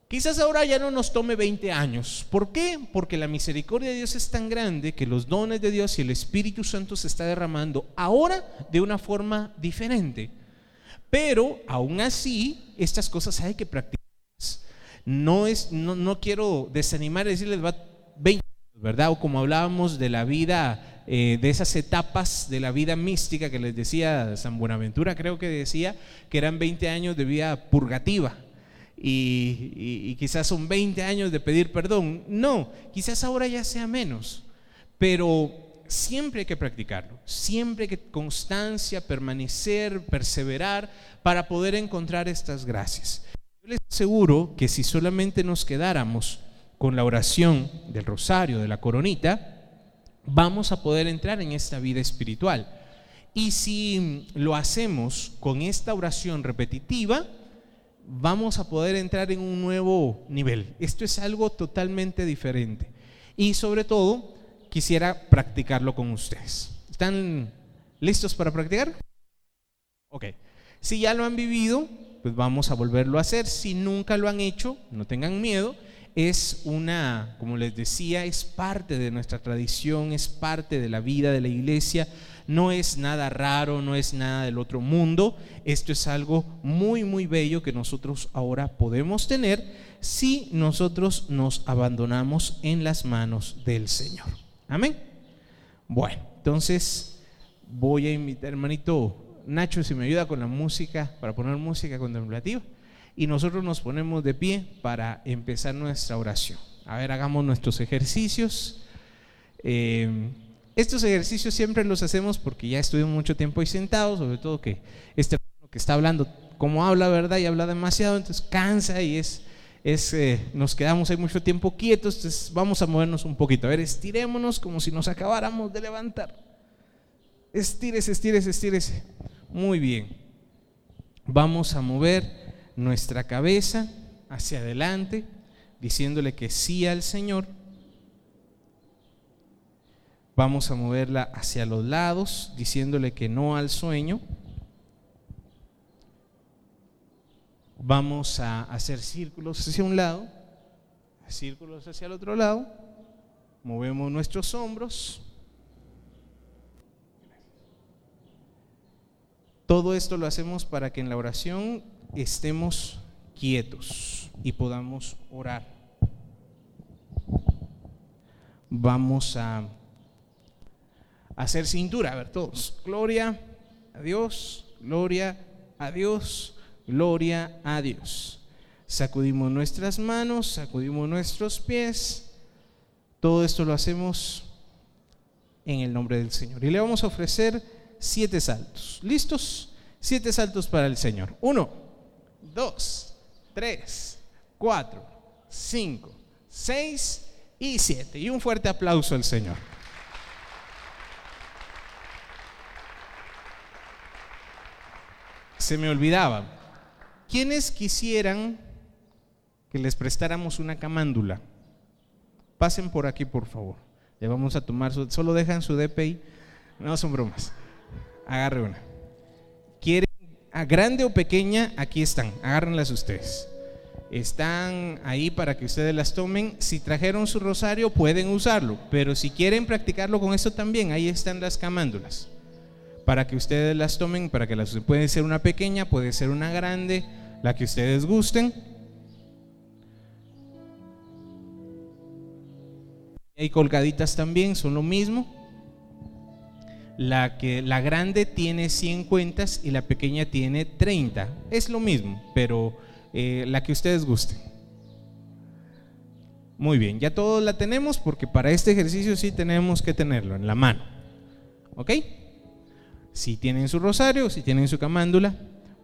Quizás ahora ya no nos tome 20 años. ¿Por qué? Porque la misericordia de Dios es tan grande que los dones de Dios y el Espíritu Santo se está derramando ahora de una forma diferente. Pero aún así, estas cosas hay que practicarlas. No, es, no, quiero desanimar y decirles, va 20 años, ¿verdad? O como hablábamos de la vida, eh, de esas etapas de la vida mística que les decía San Buenaventura, creo que decía que eran 20 años de vida purgativa y, quizás son 20 años de pedir perdón. No, quizás ahora ya sea menos, pero siempre hay que practicarlo, siempre hay que constancia, permanecer, perseverar para poder encontrar estas gracias. Yo les aseguro que si solamente nos quedáramos con la oración del rosario, de la coronita, vamos a poder entrar en esta vida espiritual. Y si lo hacemos con esta oración repetitiva, vamos a poder entrar en un nuevo nivel. Esto es algo totalmente diferente. Y sobre todo, quisiera practicarlo con ustedes. ¿Están listos para practicar? Ok. Si ya lo han vivido, pues vamos a volverlo a hacer. Si nunca lo han hecho, no tengan miedo. Es una, como les decía, es parte de nuestra tradición, es parte de la vida de la iglesia no es nada raro, no es nada del otro mundo. Esto es algo muy, muy bello que nosotros ahora podemos tener si nosotros nos abandonamos en las manos del Señor. Amén. Bueno, entonces voy a invitar, hermanito Nacho, si me ayuda con la música, para poner música contemplativa. Y nosotros nos ponemos de pie para empezar nuestra oración. A ver, hagamos nuestros ejercicios. Eh, estos ejercicios siempre los hacemos porque ya estuvimos mucho tiempo ahí sentados, sobre todo que este que está hablando, como habla, ¿verdad? Y habla demasiado, entonces cansa y es, es eh, nos quedamos ahí mucho tiempo quietos, entonces vamos a movernos un poquito. A ver, estirémonos como si nos acabáramos de levantar. Estírese, estírese, estírese. Muy bien. Vamos a mover nuestra cabeza hacia adelante, diciéndole que sí al Señor Vamos a moverla hacia los lados, diciéndole que no al sueño. Vamos a hacer círculos hacia un lado, círculos hacia el otro lado. Movemos nuestros hombros. Todo esto lo hacemos para que en la oración estemos quietos y podamos orar. Vamos a hacer cintura. A ver, todos. Gloria a Dios, gloria a Dios, gloria a Dios. Sacudimos nuestras manos, sacudimos nuestros pies. Todo esto lo hacemos en el nombre del Señor. Y le vamos a ofrecer siete saltos. ¿Listos? Siete saltos para el Señor. Uno, dos, tres, cuatro, cinco, seis y siete. Y un fuerte aplauso al Señor. se me olvidaba. ¿Quiénes quisieran que les prestáramos una camándula? Pasen por aquí, por favor. Le vamos a tomar su, solo dejan su DPI. No son bromas. Agarre una. ¿Quieren a grande o pequeña? Aquí están. Agárrenlas ustedes. Están ahí para que ustedes las tomen. Si trajeron su rosario, pueden usarlo. Pero si quieren practicarlo con esto también, ahí están las camándulas para que ustedes las tomen, para que las puede ser una pequeña, puede ser una grande, la que ustedes gusten. Hay colgaditas también, son lo mismo. La, que, la grande tiene 100 cuentas y la pequeña tiene 30. Es lo mismo, pero eh, la que ustedes gusten. Muy bien, ya todos la tenemos porque para este ejercicio sí tenemos que tenerlo en la mano. ¿Ok? Si tienen su rosario, si tienen su camándula,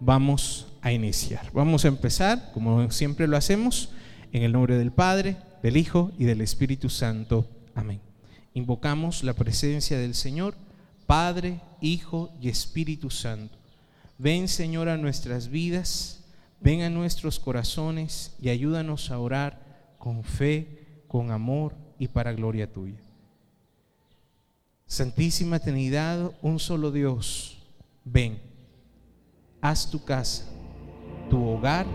vamos a iniciar. Vamos a empezar, como siempre lo hacemos, en el nombre del Padre, del Hijo y del Espíritu Santo. Amén. Invocamos la presencia del Señor, Padre, Hijo y Espíritu Santo. Ven, Señor, a nuestras vidas, ven a nuestros corazones y ayúdanos a orar con fe, con amor y para gloria tuya. Santísima Trinidad, un solo Dios, ven, haz tu casa, tu hogar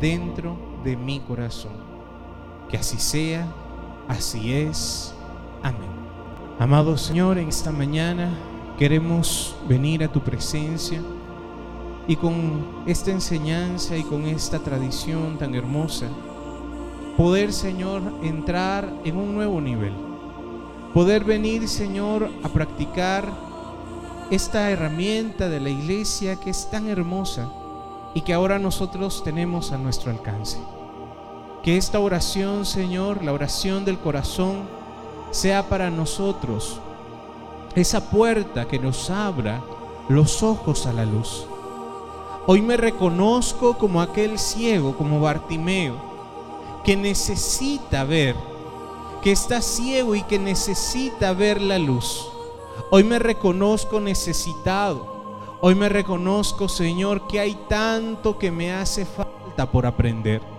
dentro de mi corazón. Que así sea, así es. Amén. Amado Señor, en esta mañana queremos venir a tu presencia y con esta enseñanza y con esta tradición tan hermosa, poder, Señor, entrar en un nuevo nivel poder venir, Señor, a practicar esta herramienta de la iglesia que es tan hermosa y que ahora nosotros tenemos a nuestro alcance. Que esta oración, Señor, la oración del corazón, sea para nosotros esa puerta que nos abra los ojos a la luz. Hoy me reconozco como aquel ciego, como Bartimeo, que necesita ver que está ciego y que necesita ver la luz. Hoy me reconozco necesitado. Hoy me reconozco, Señor, que hay tanto que me hace falta por aprender.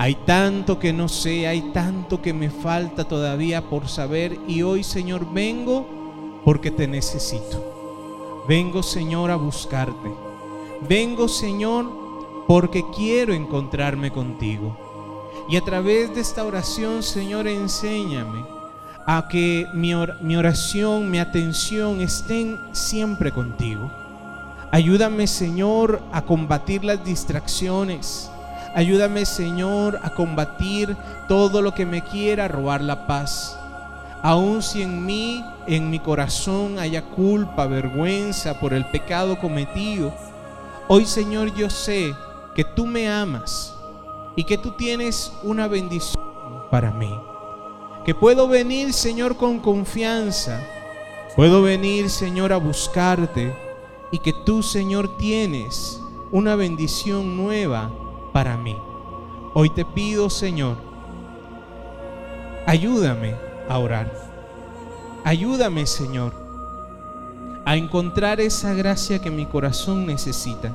Hay tanto que no sé, hay tanto que me falta todavía por saber. Y hoy, Señor, vengo porque te necesito. Vengo, Señor, a buscarte. Vengo, Señor, porque quiero encontrarme contigo. Y a través de esta oración, Señor, enséñame a que mi, oración, mi atención estén siempre contigo. Ayúdame, Señor, a combatir las distracciones. Ayúdame, Señor, a combatir todo lo que me quiera robar la paz. Aun si en mí, en mi corazón haya culpa, vergüenza por el pecado cometido, hoy, Señor, yo sé que tú me amas y que tú tienes una bendición para mí. Que puedo venir, Señor, con confianza. Puedo venir, Señor, a buscarte y que tú, Señor, tienes una bendición nueva para mí. Hoy te pido, Señor, ayúdame a orar. Ayúdame, Señor, a encontrar esa gracia que mi corazón necesita.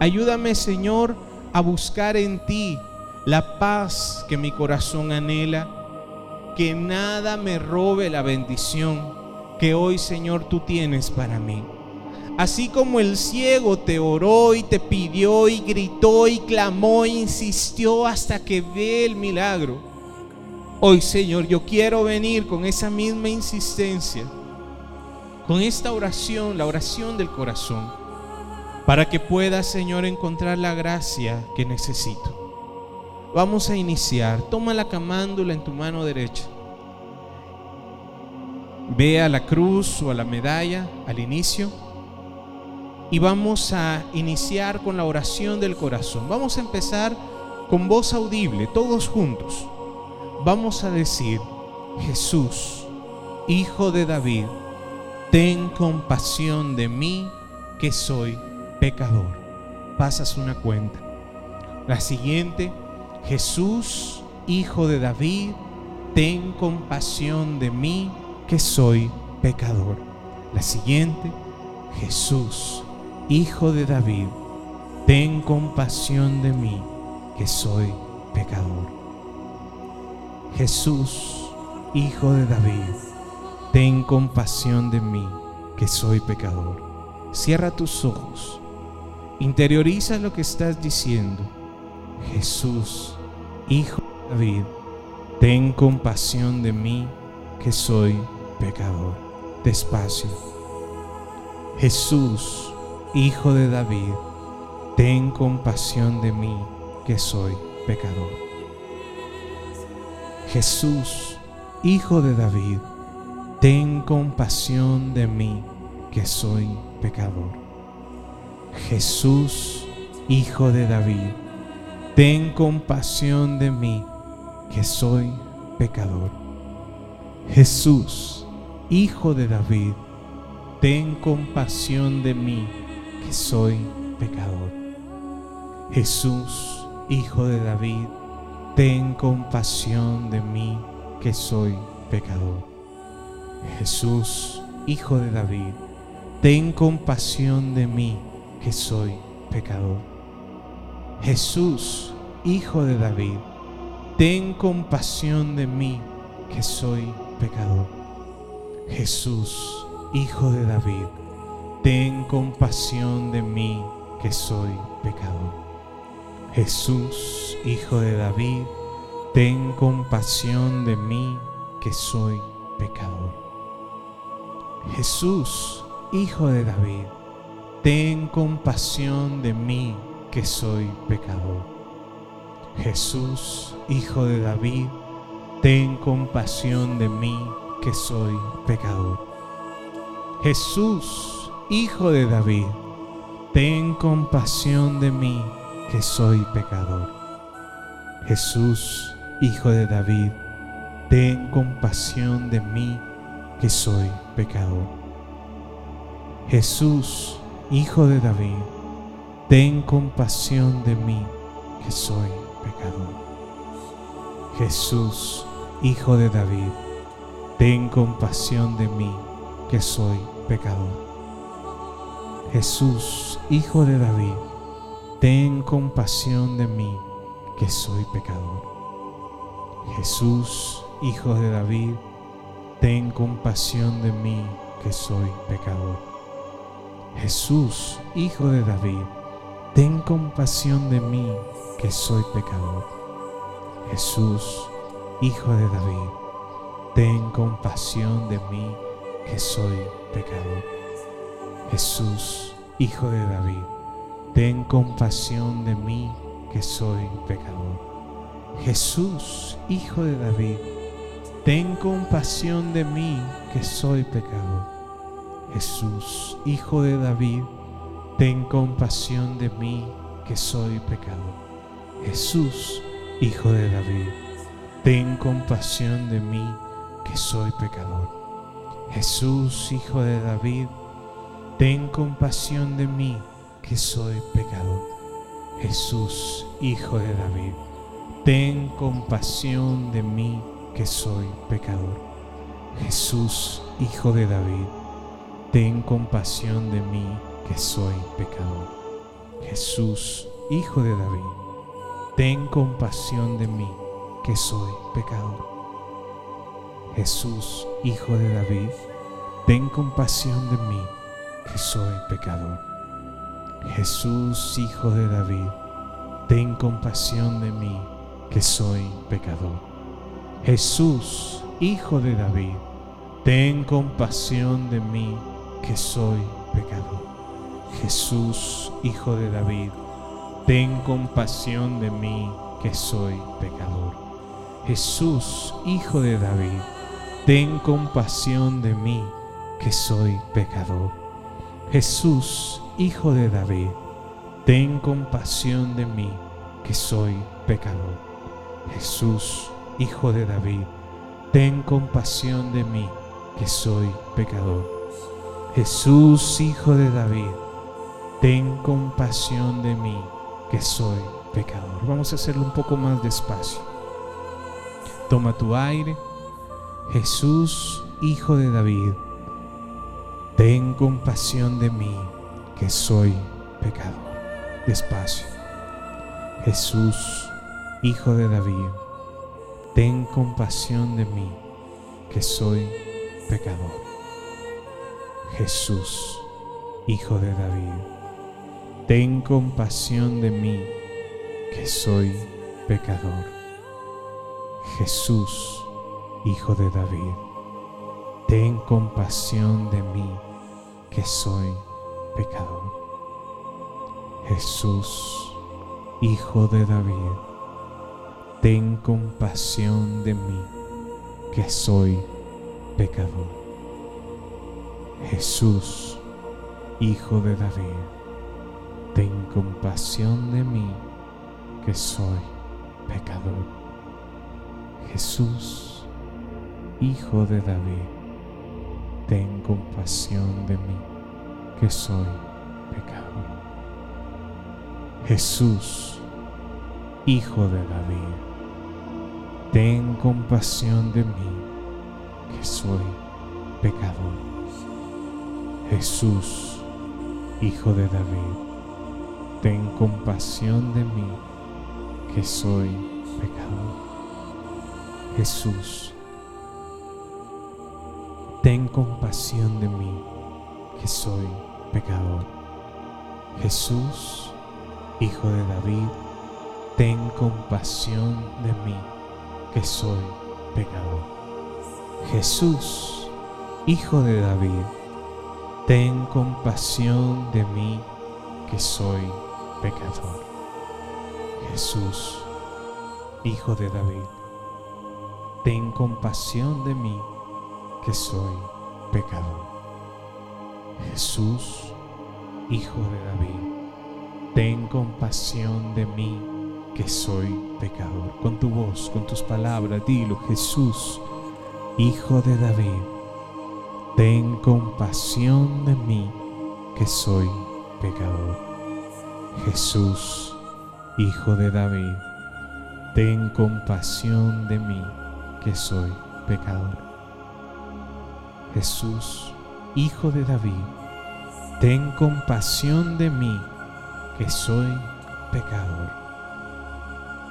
Ayúdame, Señor, a buscar en ti la paz que mi corazón anhela, que nada me robe la bendición que hoy, Señor, tú tienes para mí. Así como el ciego te oró y te pidió y gritó y clamó e insistió hasta que ve el milagro. Hoy, Señor, yo quiero venir con esa misma insistencia, con esta oración, la oración del corazón para que pueda, Señor, encontrar la gracia que necesito. Vamos a iniciar. Toma la camándula en tu mano derecha. Ve a la cruz o a la medalla al inicio. Y vamos a iniciar con la oración del corazón. Vamos a empezar con voz audible, todos juntos. Vamos a decir, Jesús, Hijo de David, ten compasión de mí que soy pecador. Pasas una cuenta. La siguiente, Jesús, hijo de David, ten compasión de mí que soy pecador. La siguiente, Jesús, hijo de David, ten compasión de mí que soy pecador. Jesús, hijo de David, ten compasión de mí que soy pecador. Cierra tus ojos Interioriza lo que estás diciendo. Jesús, Hijo de David, ten compasión de mí que soy pecador. Despacio. Jesús, Hijo de David, ten compasión de mí, que soy pecador. Jesús, Hijo de David, ten compasión de mí, que soy pecador. Jesús, Hijo de David, ten compasión de mí, que soy pecador. Jesús, Hijo de David, ten compasión de mí, que soy pecador. Jesús, Hijo de David, ten compasión de mí, que soy pecador. Jesús, Hijo de David, ten compasión de mí, que soy pecador. Jesús, Hijo de David, ten compasión de mí, que soy pecador. Jesús, Hijo de David, ten compasión de mí, que soy pecador. Jesús, Hijo de David, ten compasión de mí, que soy pecador. Jesús, Hijo de David, ten compasión de mí, que soy pecador. Jesús, Hijo de David, ten compasión de mí, que soy pecador. Jesús, Hijo de David, ten compasión de mí, que soy pecador. Jesús, Hijo de David, ten compasión de mí, que soy pecador. Jesús, Hijo de David, ten compasión de mí, que soy pecador. Jesús, Hijo de David, ten compasión de mí, que soy pecador. Jesús, Hijo de David, ten compasión de mí, que soy pecador. Jesús, Hijo de David, ten compasión de mí, que soy pecador. Jesús, Hijo de David, ten compasión de mí, que soy pecador. Jesús, Hijo de David, ten compasión de mí, que soy pecador. Jesús, Hijo de David, ten compasión de mí, que soy pecador. Jesús, Hijo de David, ten compasión de mí, que soy pecador. Jesús, Hijo de David, ten compasión de mí, que soy pecador. Jesús, Hijo de David, ten compasión de mí, que soy pecador. Jesús, Hijo de David, ten compasión de mí, que soy pecador. Jesús, Hijo de David, ten compasión de mí, que soy pecador. Jesús, Hijo de David, ten compasión de mí, que soy pecador. Jesús, Hijo de David, ten compasión de mí, que soy pecador. Jesús, Hijo de David, ten compasión de mí, soy pecador. Jesús, Hijo de David, ten compasión de mí, que soy pecador. Jesús, Hijo de David, ten compasión de mí, que soy pecador. Jesús, Hijo de David, ten compasión de mí, que soy pecador. Jesús, Hijo de David, ten compasión de mí, que soy pecador. Jesús, Hijo de David, ten compasión de mí, que soy pecador. Jesús, Hijo de David, ten compasión de mí, que soy pecador. Jesús, Hijo de David, ten compasión de mí, que soy pecador. Vamos a hacerlo un poco más despacio. Toma tu aire. Jesús, Hijo de David, ten compasión de mí, que soy pecador. Despacio. Jesús, Hijo de David, ten compasión de mí, que soy pecador. Jesús, Hijo de David, ten compasión de mí, que soy pecador. Jesús, Hijo de David, ten compasión de mí, que soy pecador. Jesús, Hijo de David, ten compasión de mí, que soy pecador. Jesús, Hijo de David, ten compasión de mí, que soy pecador. Jesús, Hijo de David, ten compasión de mí, que soy pecador. Jesús, Hijo de David, ten compasión de mí, que soy pecador. Jesús, Hijo de David, ten compasión de mí, que soy pecador. Jesús, ten compasión de mí, que soy pecador. Jesús, Hijo de David, ten compasión de mí, que soy pecador. Jesús, Hijo de David, ten compasión de mí, que soy pecador. Jesús, Hijo de David, ten compasión de mí, que soy pecador. Jesús, Hijo de David, ten compasión de mí, que soy pecador. Con tu voz, con tus palabras, dilo, Jesús, Hijo de David, ten compasión de mí, que soy pecador. Jesús, Hijo de David, ten compasión de mí, que soy pecador. Jesús, Hijo de David, ten compasión de mí, que soy pecador.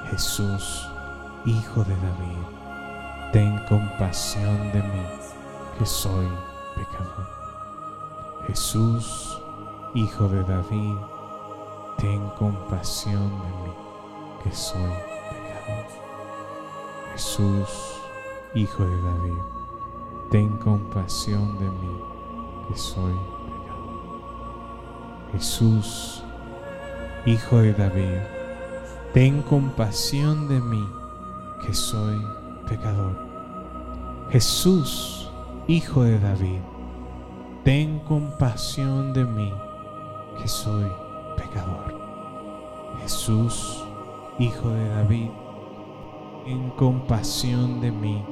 Jesús, Hijo de David, ten compasión de mí, que soy pecador. Jesús, Hijo de David, ten compasión de mí, que soy pecador. Jesús, Hijo de David, ten compasión de mí, que soy pecador. Jesús, Hijo de David, ten compasión de mí, que soy pecador. Jesús, Hijo de David, ten compasión de mí, que soy pecador. Jesús, Hijo de David, ten compasión de mí,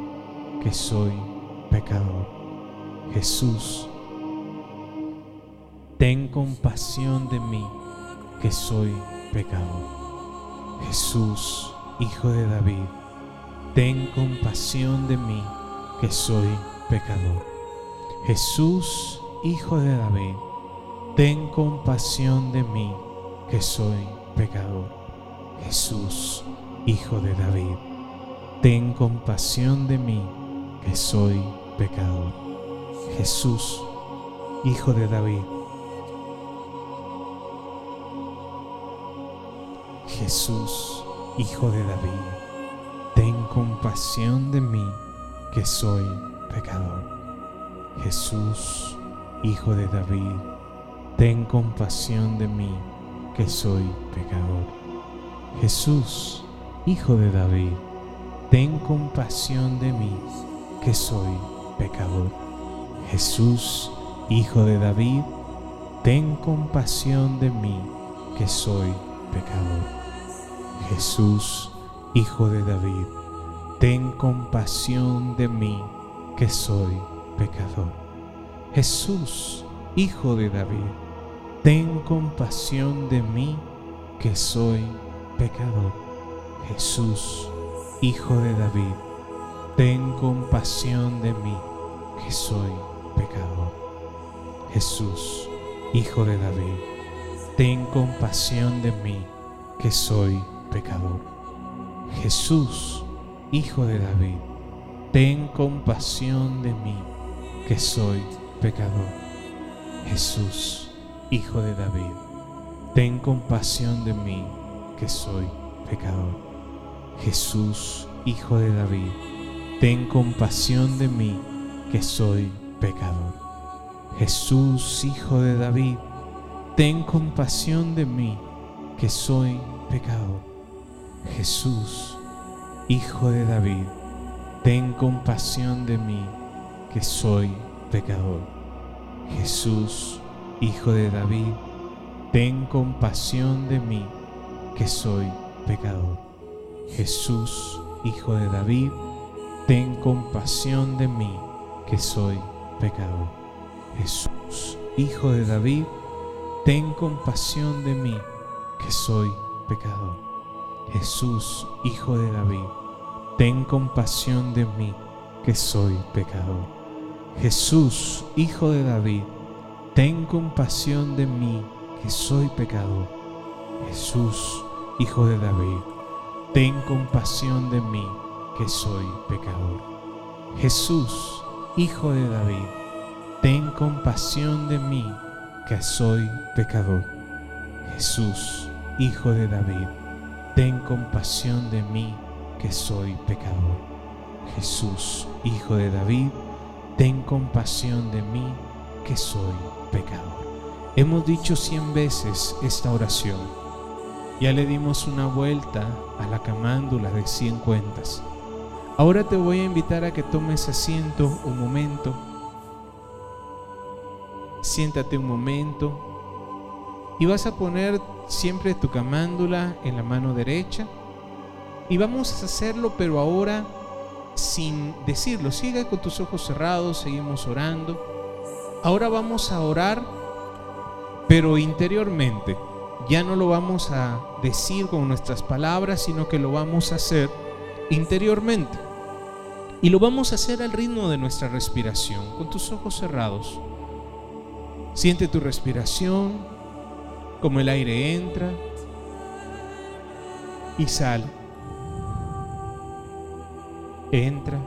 que soy pecador pecador. Jesús, ten compasión de mí, que soy pecador. Jesús, Hijo de David, ten compasión de mí, que soy pecador. Jesús, Hijo de David, ten compasión de mí, que soy pecador. Jesús, Hijo de David, ten compasión de mí, que soy pecador. Jesús, Hijo de David. Jesús, Hijo de David, ten compasión de mí, que soy pecador. Jesús, Hijo de David, ten compasión de mí, que soy pecador. Jesús, Hijo de David, ten compasión de mí, que soy pecador. Jesús, Hijo de David, ten compasión de mí, que soy pecador. Jesús, Hijo de David, ten compasión de mí, que soy pecador. Jesús, Hijo de David, ten compasión de mí, que soy pecador. Jesús, Hijo de David, ten compasión de mí, que soy pecador. Jesús, Hijo de David, ten compasión de mí, que soy pecador. Jesús, Hijo de David, ten compasión de mí, que soy pecador. Jesús, Hijo de David, ten compasión de mí, que soy pecador. Jesús, Hijo de David, ten compasión de mí, que soy pecador. Jesús, Hijo de David, ten compasión de mí, que soy pecador. Jesús, Hijo de David, ten compasión de mí, que soy pecador. Jesús, Hijo de David, ten compasión de mí, que soy pecador. Jesús, Hijo de David, ten compasión de mí, que soy pecador. Jesús, Hijo de David, ten compasión de mí, que soy pecador. Jesús, Hijo de David, ten compasión de mí, que soy pecador. Jesús, Hijo de David, ten compasión de mí, que soy pecador. Jesús, Hijo de David, ten compasión de mí, que soy pecador. Jesús, Hijo de David, ten compasión de mí, que soy pecador. Jesús, Hijo de David, ten compasión de mí, que soy pecador. Jesús, Hijo de David, ten compasión de mí, que soy pecador. Hemos dicho cien veces esta oración. Ya le dimos una vuelta a la camándula de cien cuentas. Ahora te voy a invitar a que tomes asiento un momento. Siéntate un momento y vas a poner siempre tu camándula en la mano derecha. Y vamos a hacerlo, pero ahora sin decirlo. Sigue con tus ojos cerrados, seguimos orando. Ahora vamos a orar, pero interiormente. Ya no lo vamos a decir con nuestras palabras, sino que lo vamos a hacer interiormente. Y lo vamos a hacer al ritmo de nuestra respiración, con tus ojos cerrados. Siente tu respiración, como el aire entra y sale. Entra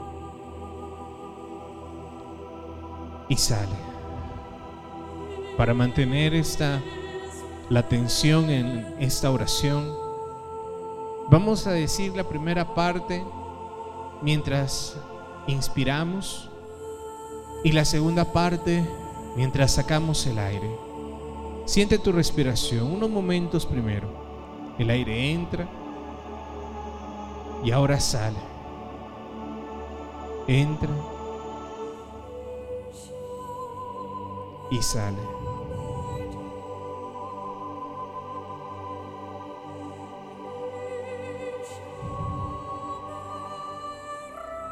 y sale. Para mantener esta la atención en esta oración, vamos a decir la primera parte mientras inspiramos y la segunda parte mientras sacamos el aire. Siente tu respiración, unos momentos primero. El aire entra y ahora sale. Entra y sale.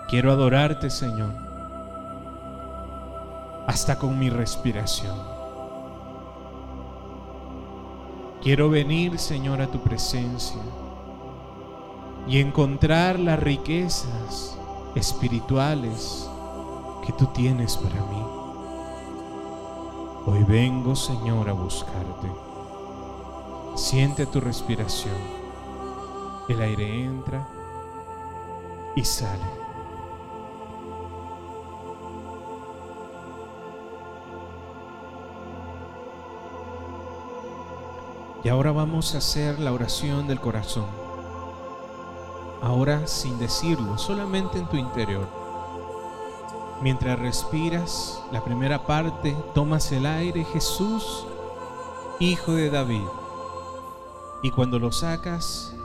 Quiero adorarte, Señor, hasta con mi respiración. Quiero venir, Señor, a tu presencia y encontrar las riquezas espirituales que tú tienes para mí. Hoy vengo, Señor, a buscarte. Siente tu respiración. El aire entra y sale. Y ahora vamos a hacer la oración del corazón. Ahora sin decirlo, solamente en tu interior. Mientras respiras, la primera parte, tomas el aire, Jesús, Hijo de David. Y cuando lo sacas,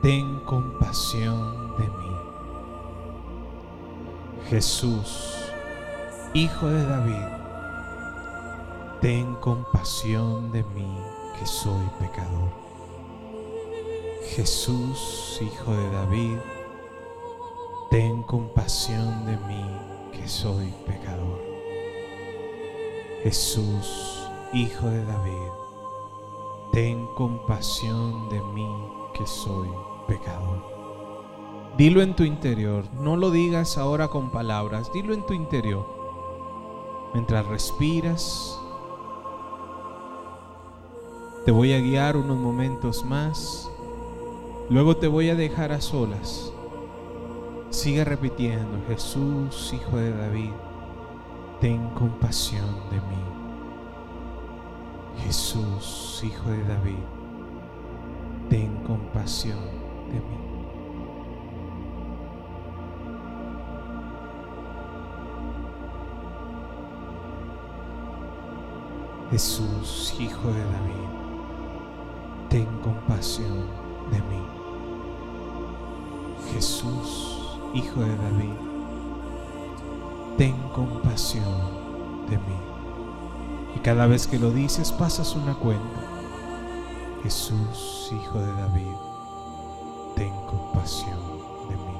ten compasión de mí. Jesús, Hijo de David, ten compasión de mí que soy pecador. Jesús, Hijo de David, ten compasión de mí que soy pecador. Jesús, Hijo de David, ten compasión de mí que soy pecador. Dilo en tu interior, no lo digas ahora con palabras, dilo en tu interior. Mientras respiras, te voy a guiar unos momentos más. Luego te voy a dejar a solas. Sigue repitiendo, Jesús, Hijo de David, ten compasión de mí. Jesús, Hijo de David, ten compasión de mí. Jesús, Hijo de David, ten compasión de mí. Jesús, Hijo de David, ten compasión de mí. Y cada vez que lo dices pasas una cuenta. Jesús, Hijo de David, ten compasión de mí.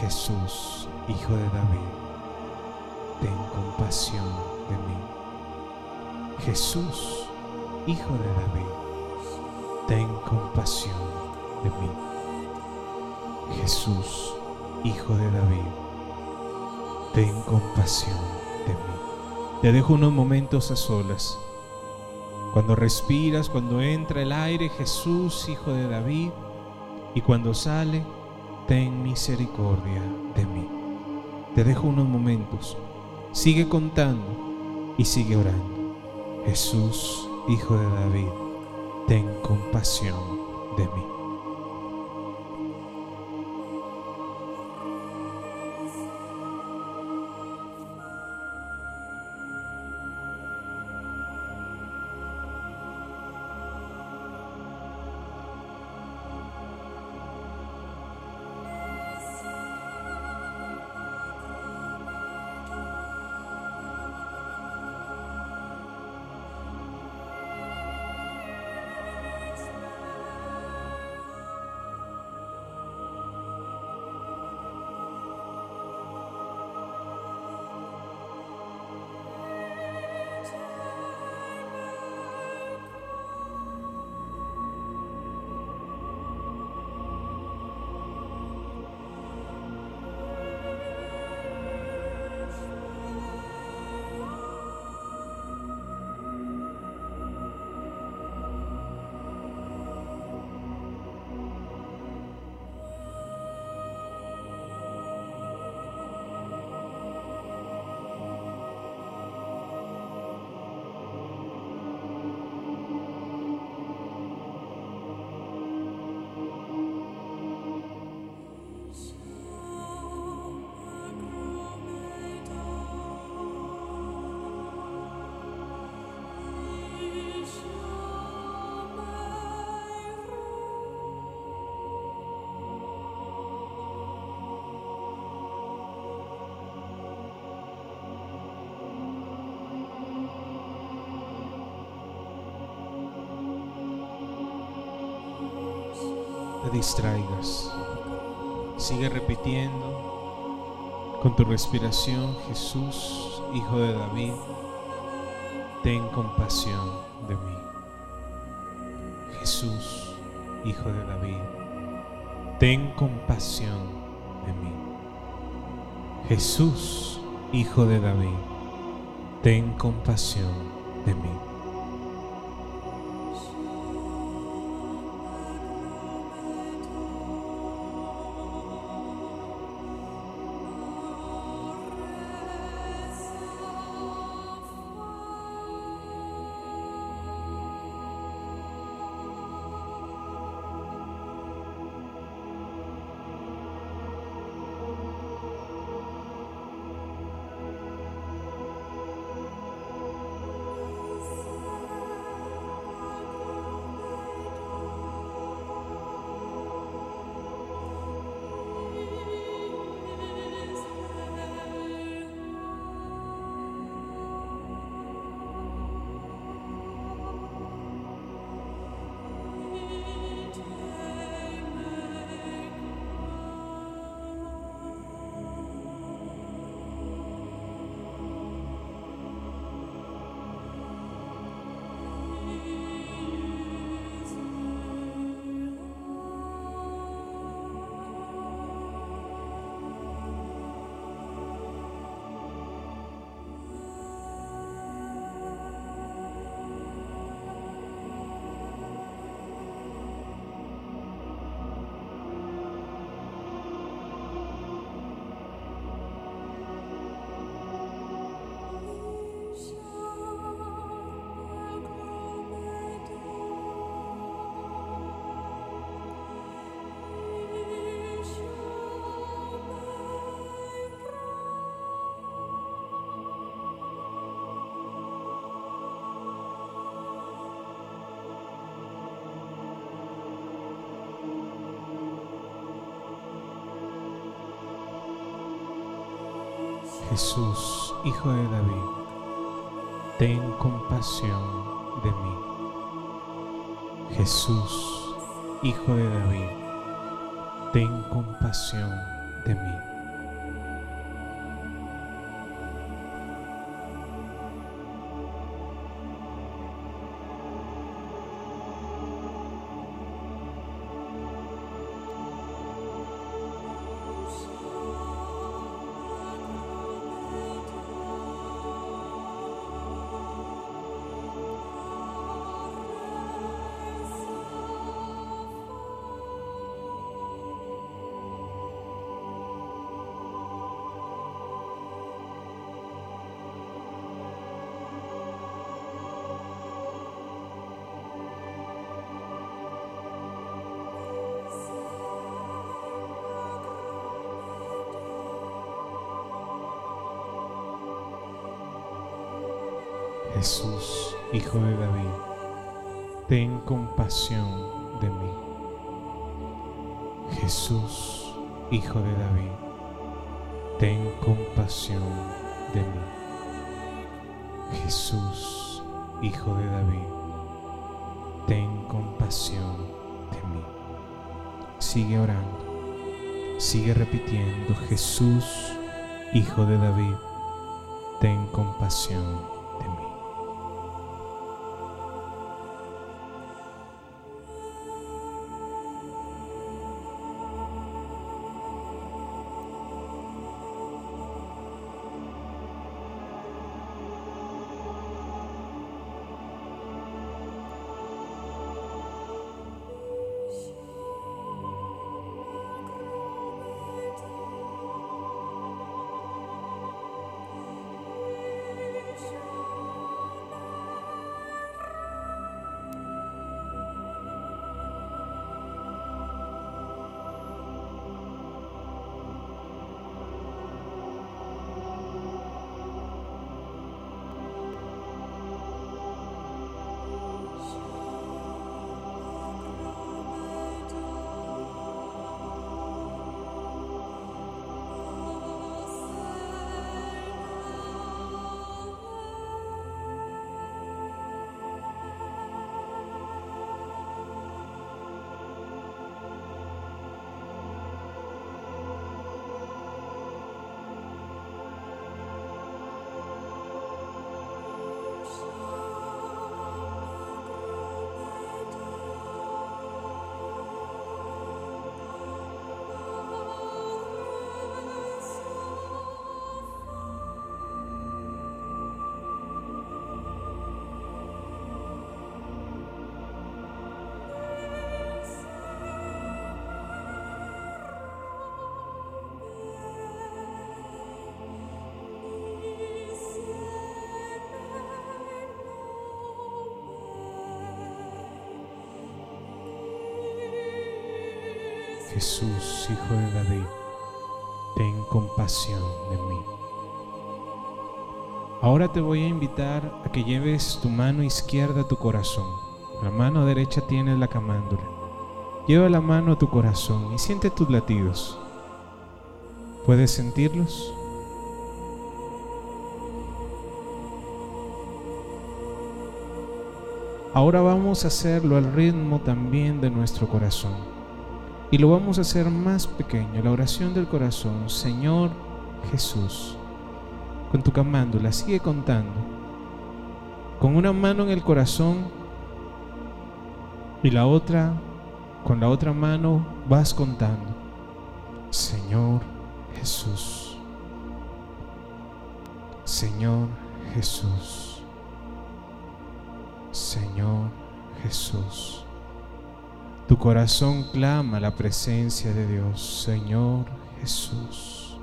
Jesús, Hijo de David, ten compasión de mí. Jesús, Hijo de David, ten compasión de mí. Jesús, Hijo de David, ten compasión de mí. Te dejo unos momentos a solas. Cuando respiras, cuando entra el aire, Jesús, Hijo de David, y cuando sale, ten misericordia de mí. Te dejo unos momentos. Sigue contando y sigue orando. Jesús, Hijo de David, ten compasión de mí. Distraigas. Sigue repitiendo con tu respiración, Jesús, Hijo de David, ten compasión de mí. Jesús, Hijo de David, ten compasión de mí. Jesús, Hijo de David, ten compasión de mí. Jesús, Hijo de David, ten compasión de mí. Jesús, Hijo de David, ten compasión de mí. Jesús, Hijo de David, ten compasión de mí. Ahora te voy a invitar a que lleves tu mano izquierda a tu corazón. La mano derecha tienes la camándula. Lleva la mano a tu corazón y siente tus latidos. ¿Puedes sentirlos? Ahora vamos a hacerlo al ritmo también de nuestro corazón. Y lo vamos a hacer más pequeño, la oración del corazón. Señor Jesús, con tu camándula, sigue contando. Con una mano en el corazón y la otra, con la otra mano, vas contando. Señor Jesús. Señor Jesús. Señor Jesús. Tu corazón clama la presencia de Dios, Señor Jesús.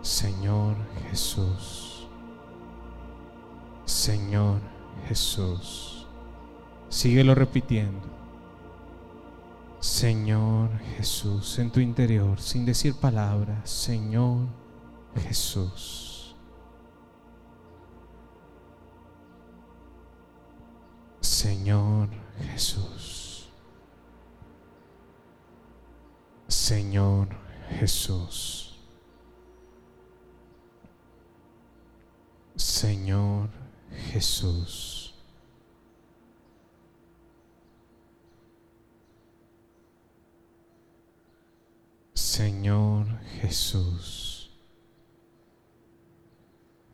Señor Jesús. Señor Jesús. Síguelo repitiendo. Señor Jesús, en tu interior, sin decir palabras, Señor Jesús. Señor Jesús. Señor Jesús. Señor Jesús. Señor Jesús.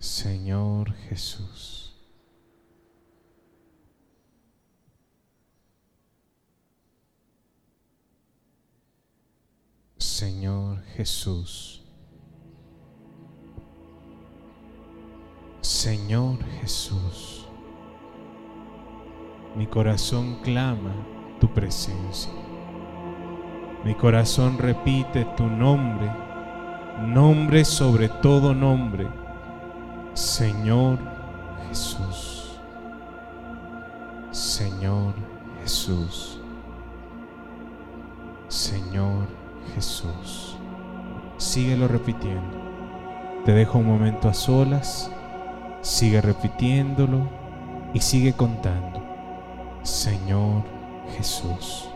Señor Jesús. Señor Jesús. Señor Jesús. Mi corazón clama tu presencia. Mi corazón repite tu nombre, nombre sobre todo nombre, Señor Jesús. Señor Jesús. Señor Jesús. Síguelo repitiendo. Te dejo un momento a solas. Sigue repitiéndolo y sigue contando. Señor Jesús.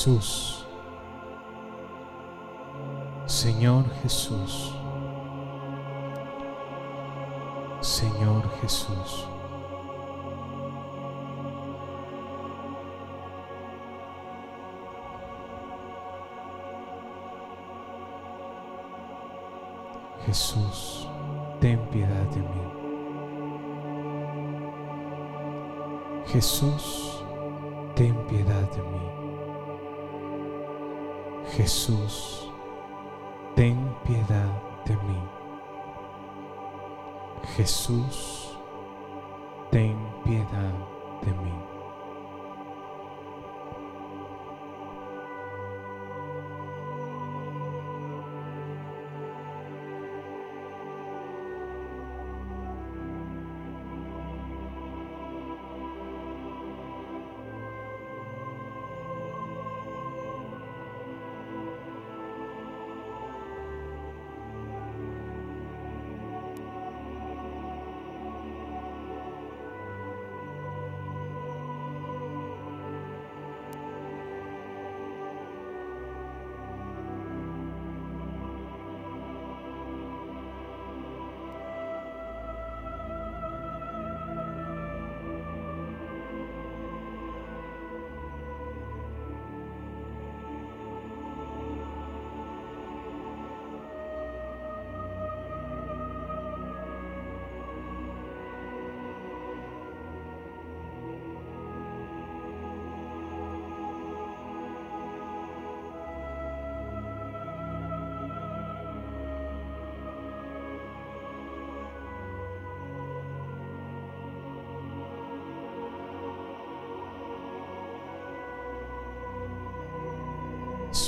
Jesús. Señor Jesús. Señor Jesús. Jesús, ten piedad de mí. Jesús, ten piedad Jesús, ten piedad de mí. Jesús,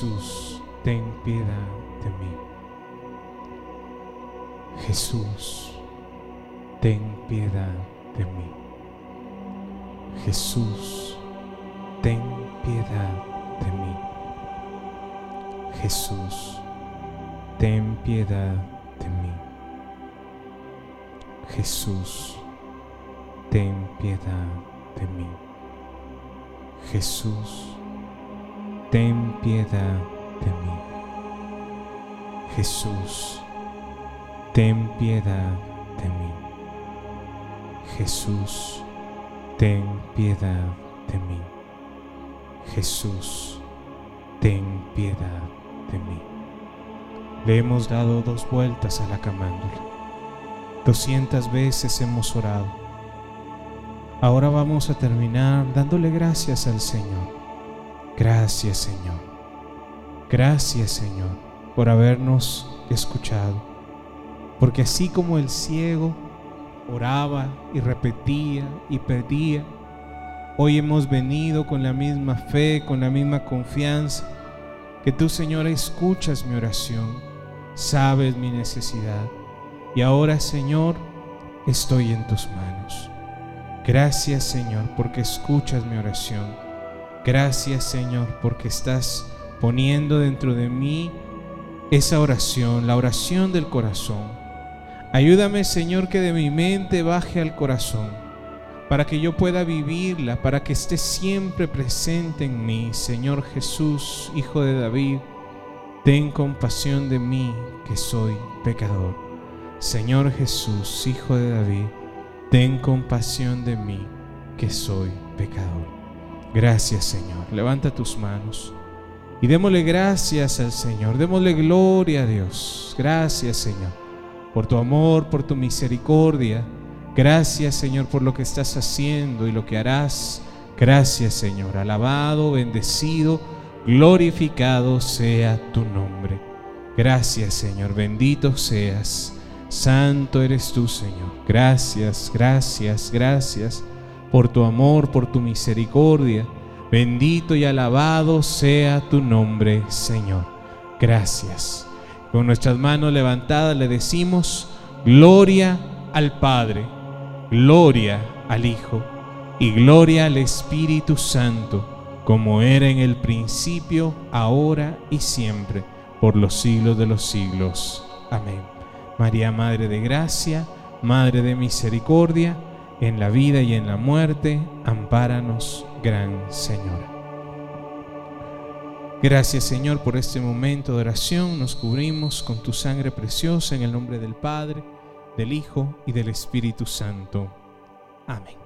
Jesús, ten piedad de mí. Jesús, ten piedad de mí. Jesús, ten piedad de mí. Jesús, ten piedad de mí. Jesús, ten piedad de mí. Jesús, ten piedad de mí. Jesús, ten piedad de mí. Jesús, ten piedad de mí. Jesús, ten piedad de mí. Le hemos dado dos vueltas a la camándula. Doscientas veces hemos orado. Ahora vamos a terminar dándole gracias al Señor. Gracias Señor. Gracias Señor por habernos escuchado. Porque así como el ciego oraba y repetía y pedía, hoy hemos venido con la misma fe, con la misma confianza, que tú Señor escuchas mi oración, sabes mi necesidad. Y ahora Señor, estoy en tus manos. Gracias Señor porque escuchas mi oración. Gracias Señor porque estás poniendo dentro de mí esa oración, la oración del corazón Ayúdame, Señor, que de mi mente baje al corazón, para que yo pueda vivirla, para que esté siempre presente en mí. Señor Jesús, Hijo de David, ten compasión de mí, que soy pecador. Señor Jesús, Hijo de David, ten compasión de mí, que soy pecador. Gracias, Señor. Levanta tus manos. Y démosle gracias al Señor, démosle gloria a Dios. Gracias, Señor por tu amor, por tu misericordia. Gracias Señor por lo que estás haciendo y lo que harás. Gracias Señor. Alabado, bendecido, glorificado sea tu nombre. Gracias Señor. Bendito seas. Santo eres tú Señor. Gracias, gracias, gracias por tu amor, por tu misericordia. Bendito y alabado sea tu nombre Señor. Gracias. Con nuestras manos levantadas le decimos, gloria al Padre, gloria al Hijo y gloria al Espíritu Santo, como era en el principio, ahora y siempre, por los siglos de los siglos. Amén. María, Madre de Gracia, Madre de Misericordia, en la vida y en la muerte, ampáranos, Gran Señora. Gracias Señor por este momento de oración. Nos cubrimos con tu sangre preciosa en el nombre del Padre, del Hijo y del Espíritu Santo. Amén.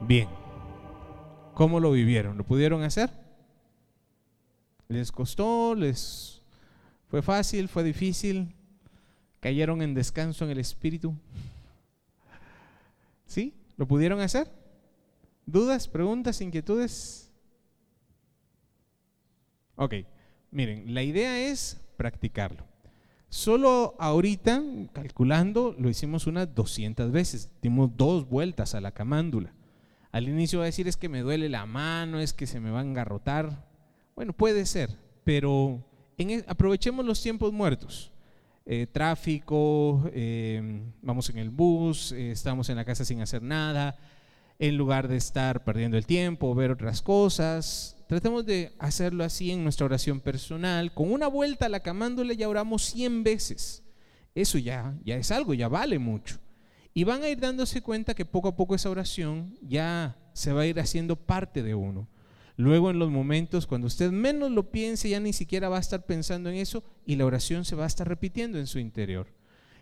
Bien. ¿Cómo lo vivieron? ¿Lo pudieron hacer? ¿Les costó? ¿Les fue fácil? ¿Fue difícil? ¿Cayeron en descanso en el Espíritu? ¿Sí? ¿Lo pudieron hacer? ¿Dudas, preguntas, inquietudes? Ok, miren, la idea es practicarlo. Solo ahorita, calculando, lo hicimos unas 200 veces. Dimos dos vueltas a la camándula. Al inicio va a decir es que me duele la mano, es que se me va a engarrotar. Bueno, puede ser, pero e, aprovechemos los tiempos muertos. Eh, tráfico, eh, vamos en el bus, eh, estamos en la casa sin hacer nada, en lugar de estar perdiendo el tiempo, ver otras cosas, Tratemos de hacerlo así en nuestra oración personal. Con una vuelta a la camándula ya oramos 100 veces. Eso ya, ya es algo, ya vale mucho. Y van a ir dándose cuenta que poco a poco esa oración ya se va a ir haciendo parte de uno. Luego en los momentos cuando usted menos lo piense, ya ni siquiera va a estar pensando en eso y la oración se va a estar repitiendo en su interior.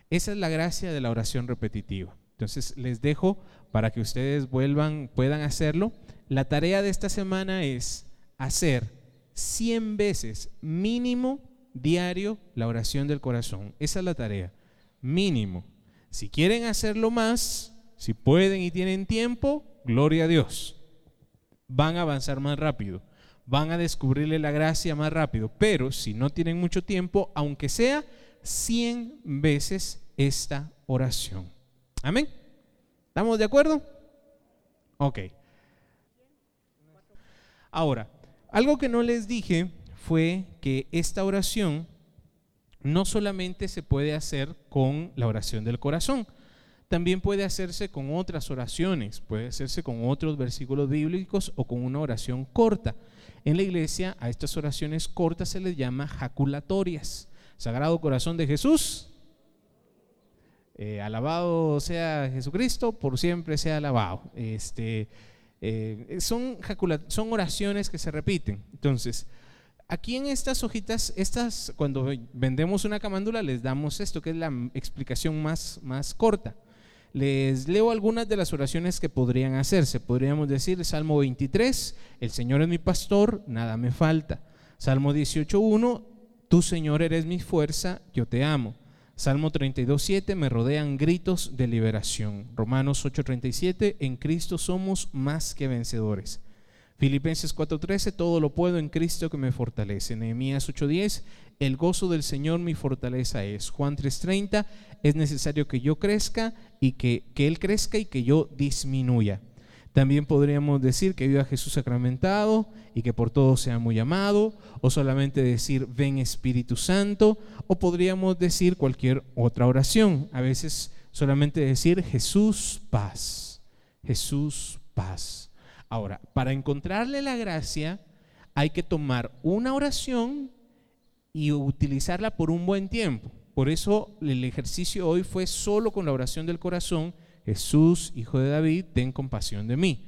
Esa es la gracia de la oración repetitiva. Entonces les dejo para que ustedes vuelvan, puedan hacerlo. La tarea de esta semana es hacer 100 veces mínimo diario la oración del corazón. Esa es la tarea, mínimo. Si quieren hacerlo más, si pueden y tienen tiempo, gloria a Dios. Van a avanzar más rápido, van a descubrirle la gracia más rápido, pero si no tienen mucho tiempo, aunque sea 100 veces esta oración. Amén. ¿Estamos de acuerdo? Ok. Ahora, algo que no les dije fue que esta oración no solamente se puede hacer con la oración del corazón, también puede hacerse con otras oraciones, puede hacerse con otros versículos bíblicos o con una oración corta. En la iglesia a estas oraciones cortas se les llama jaculatorias. Sagrado Corazón de Jesús, eh, alabado sea Jesucristo, por siempre sea alabado. Este, eh, son, oraciones que se repiten. Entonces, aquí en estas hojitas, estas, cuando vendemos una camándula, les damos esto, que es la explicación más, más corta. Les leo algunas de las oraciones que podrían hacerse. Podríamos decir, Salmo 23, el Señor es mi pastor, nada me falta. Salmo 18.1, tú Señor eres mi fuerza, yo te amo. Salmo 32.7, me rodean gritos de liberación. Romanos 8.37, en Cristo somos más que vencedores. Filipenses 4:13, todo lo puedo en Cristo que me fortalece. Nehemías 8:10, el gozo del Señor mi fortaleza es. Juan 3:30, es necesario que yo crezca y que, que Él crezca y que yo disminuya. También podríamos decir que viva Jesús sacramentado y que por todo sea muy amado, o solamente decir ven Espíritu Santo, o podríamos decir cualquier otra oración. A veces solamente decir Jesús paz, Jesús paz. Ahora, para encontrarle la gracia hay que tomar una oración y utilizarla por un buen tiempo. Por eso el ejercicio hoy fue solo con la oración del corazón Jesús, hijo de David, ten compasión de mí.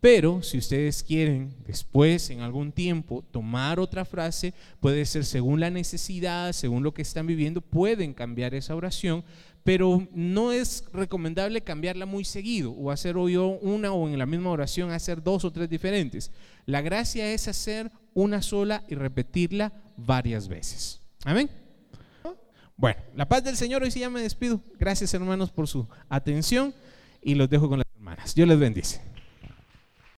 Pero si ustedes quieren después, en algún tiempo, tomar otra frase, puede ser según la necesidad, según lo que están viviendo, pueden cambiar esa oración, pero no es recomendable cambiarla muy seguido o hacer hoy una o en la misma oración hacer dos o tres diferentes. La gracia es hacer una sola y repetirla varias veces. Amén. Bueno, la paz del Señor, hoy sí ya me despido. Gracias hermanos por su atención y los dejo con las hermanas. Dios les bendice.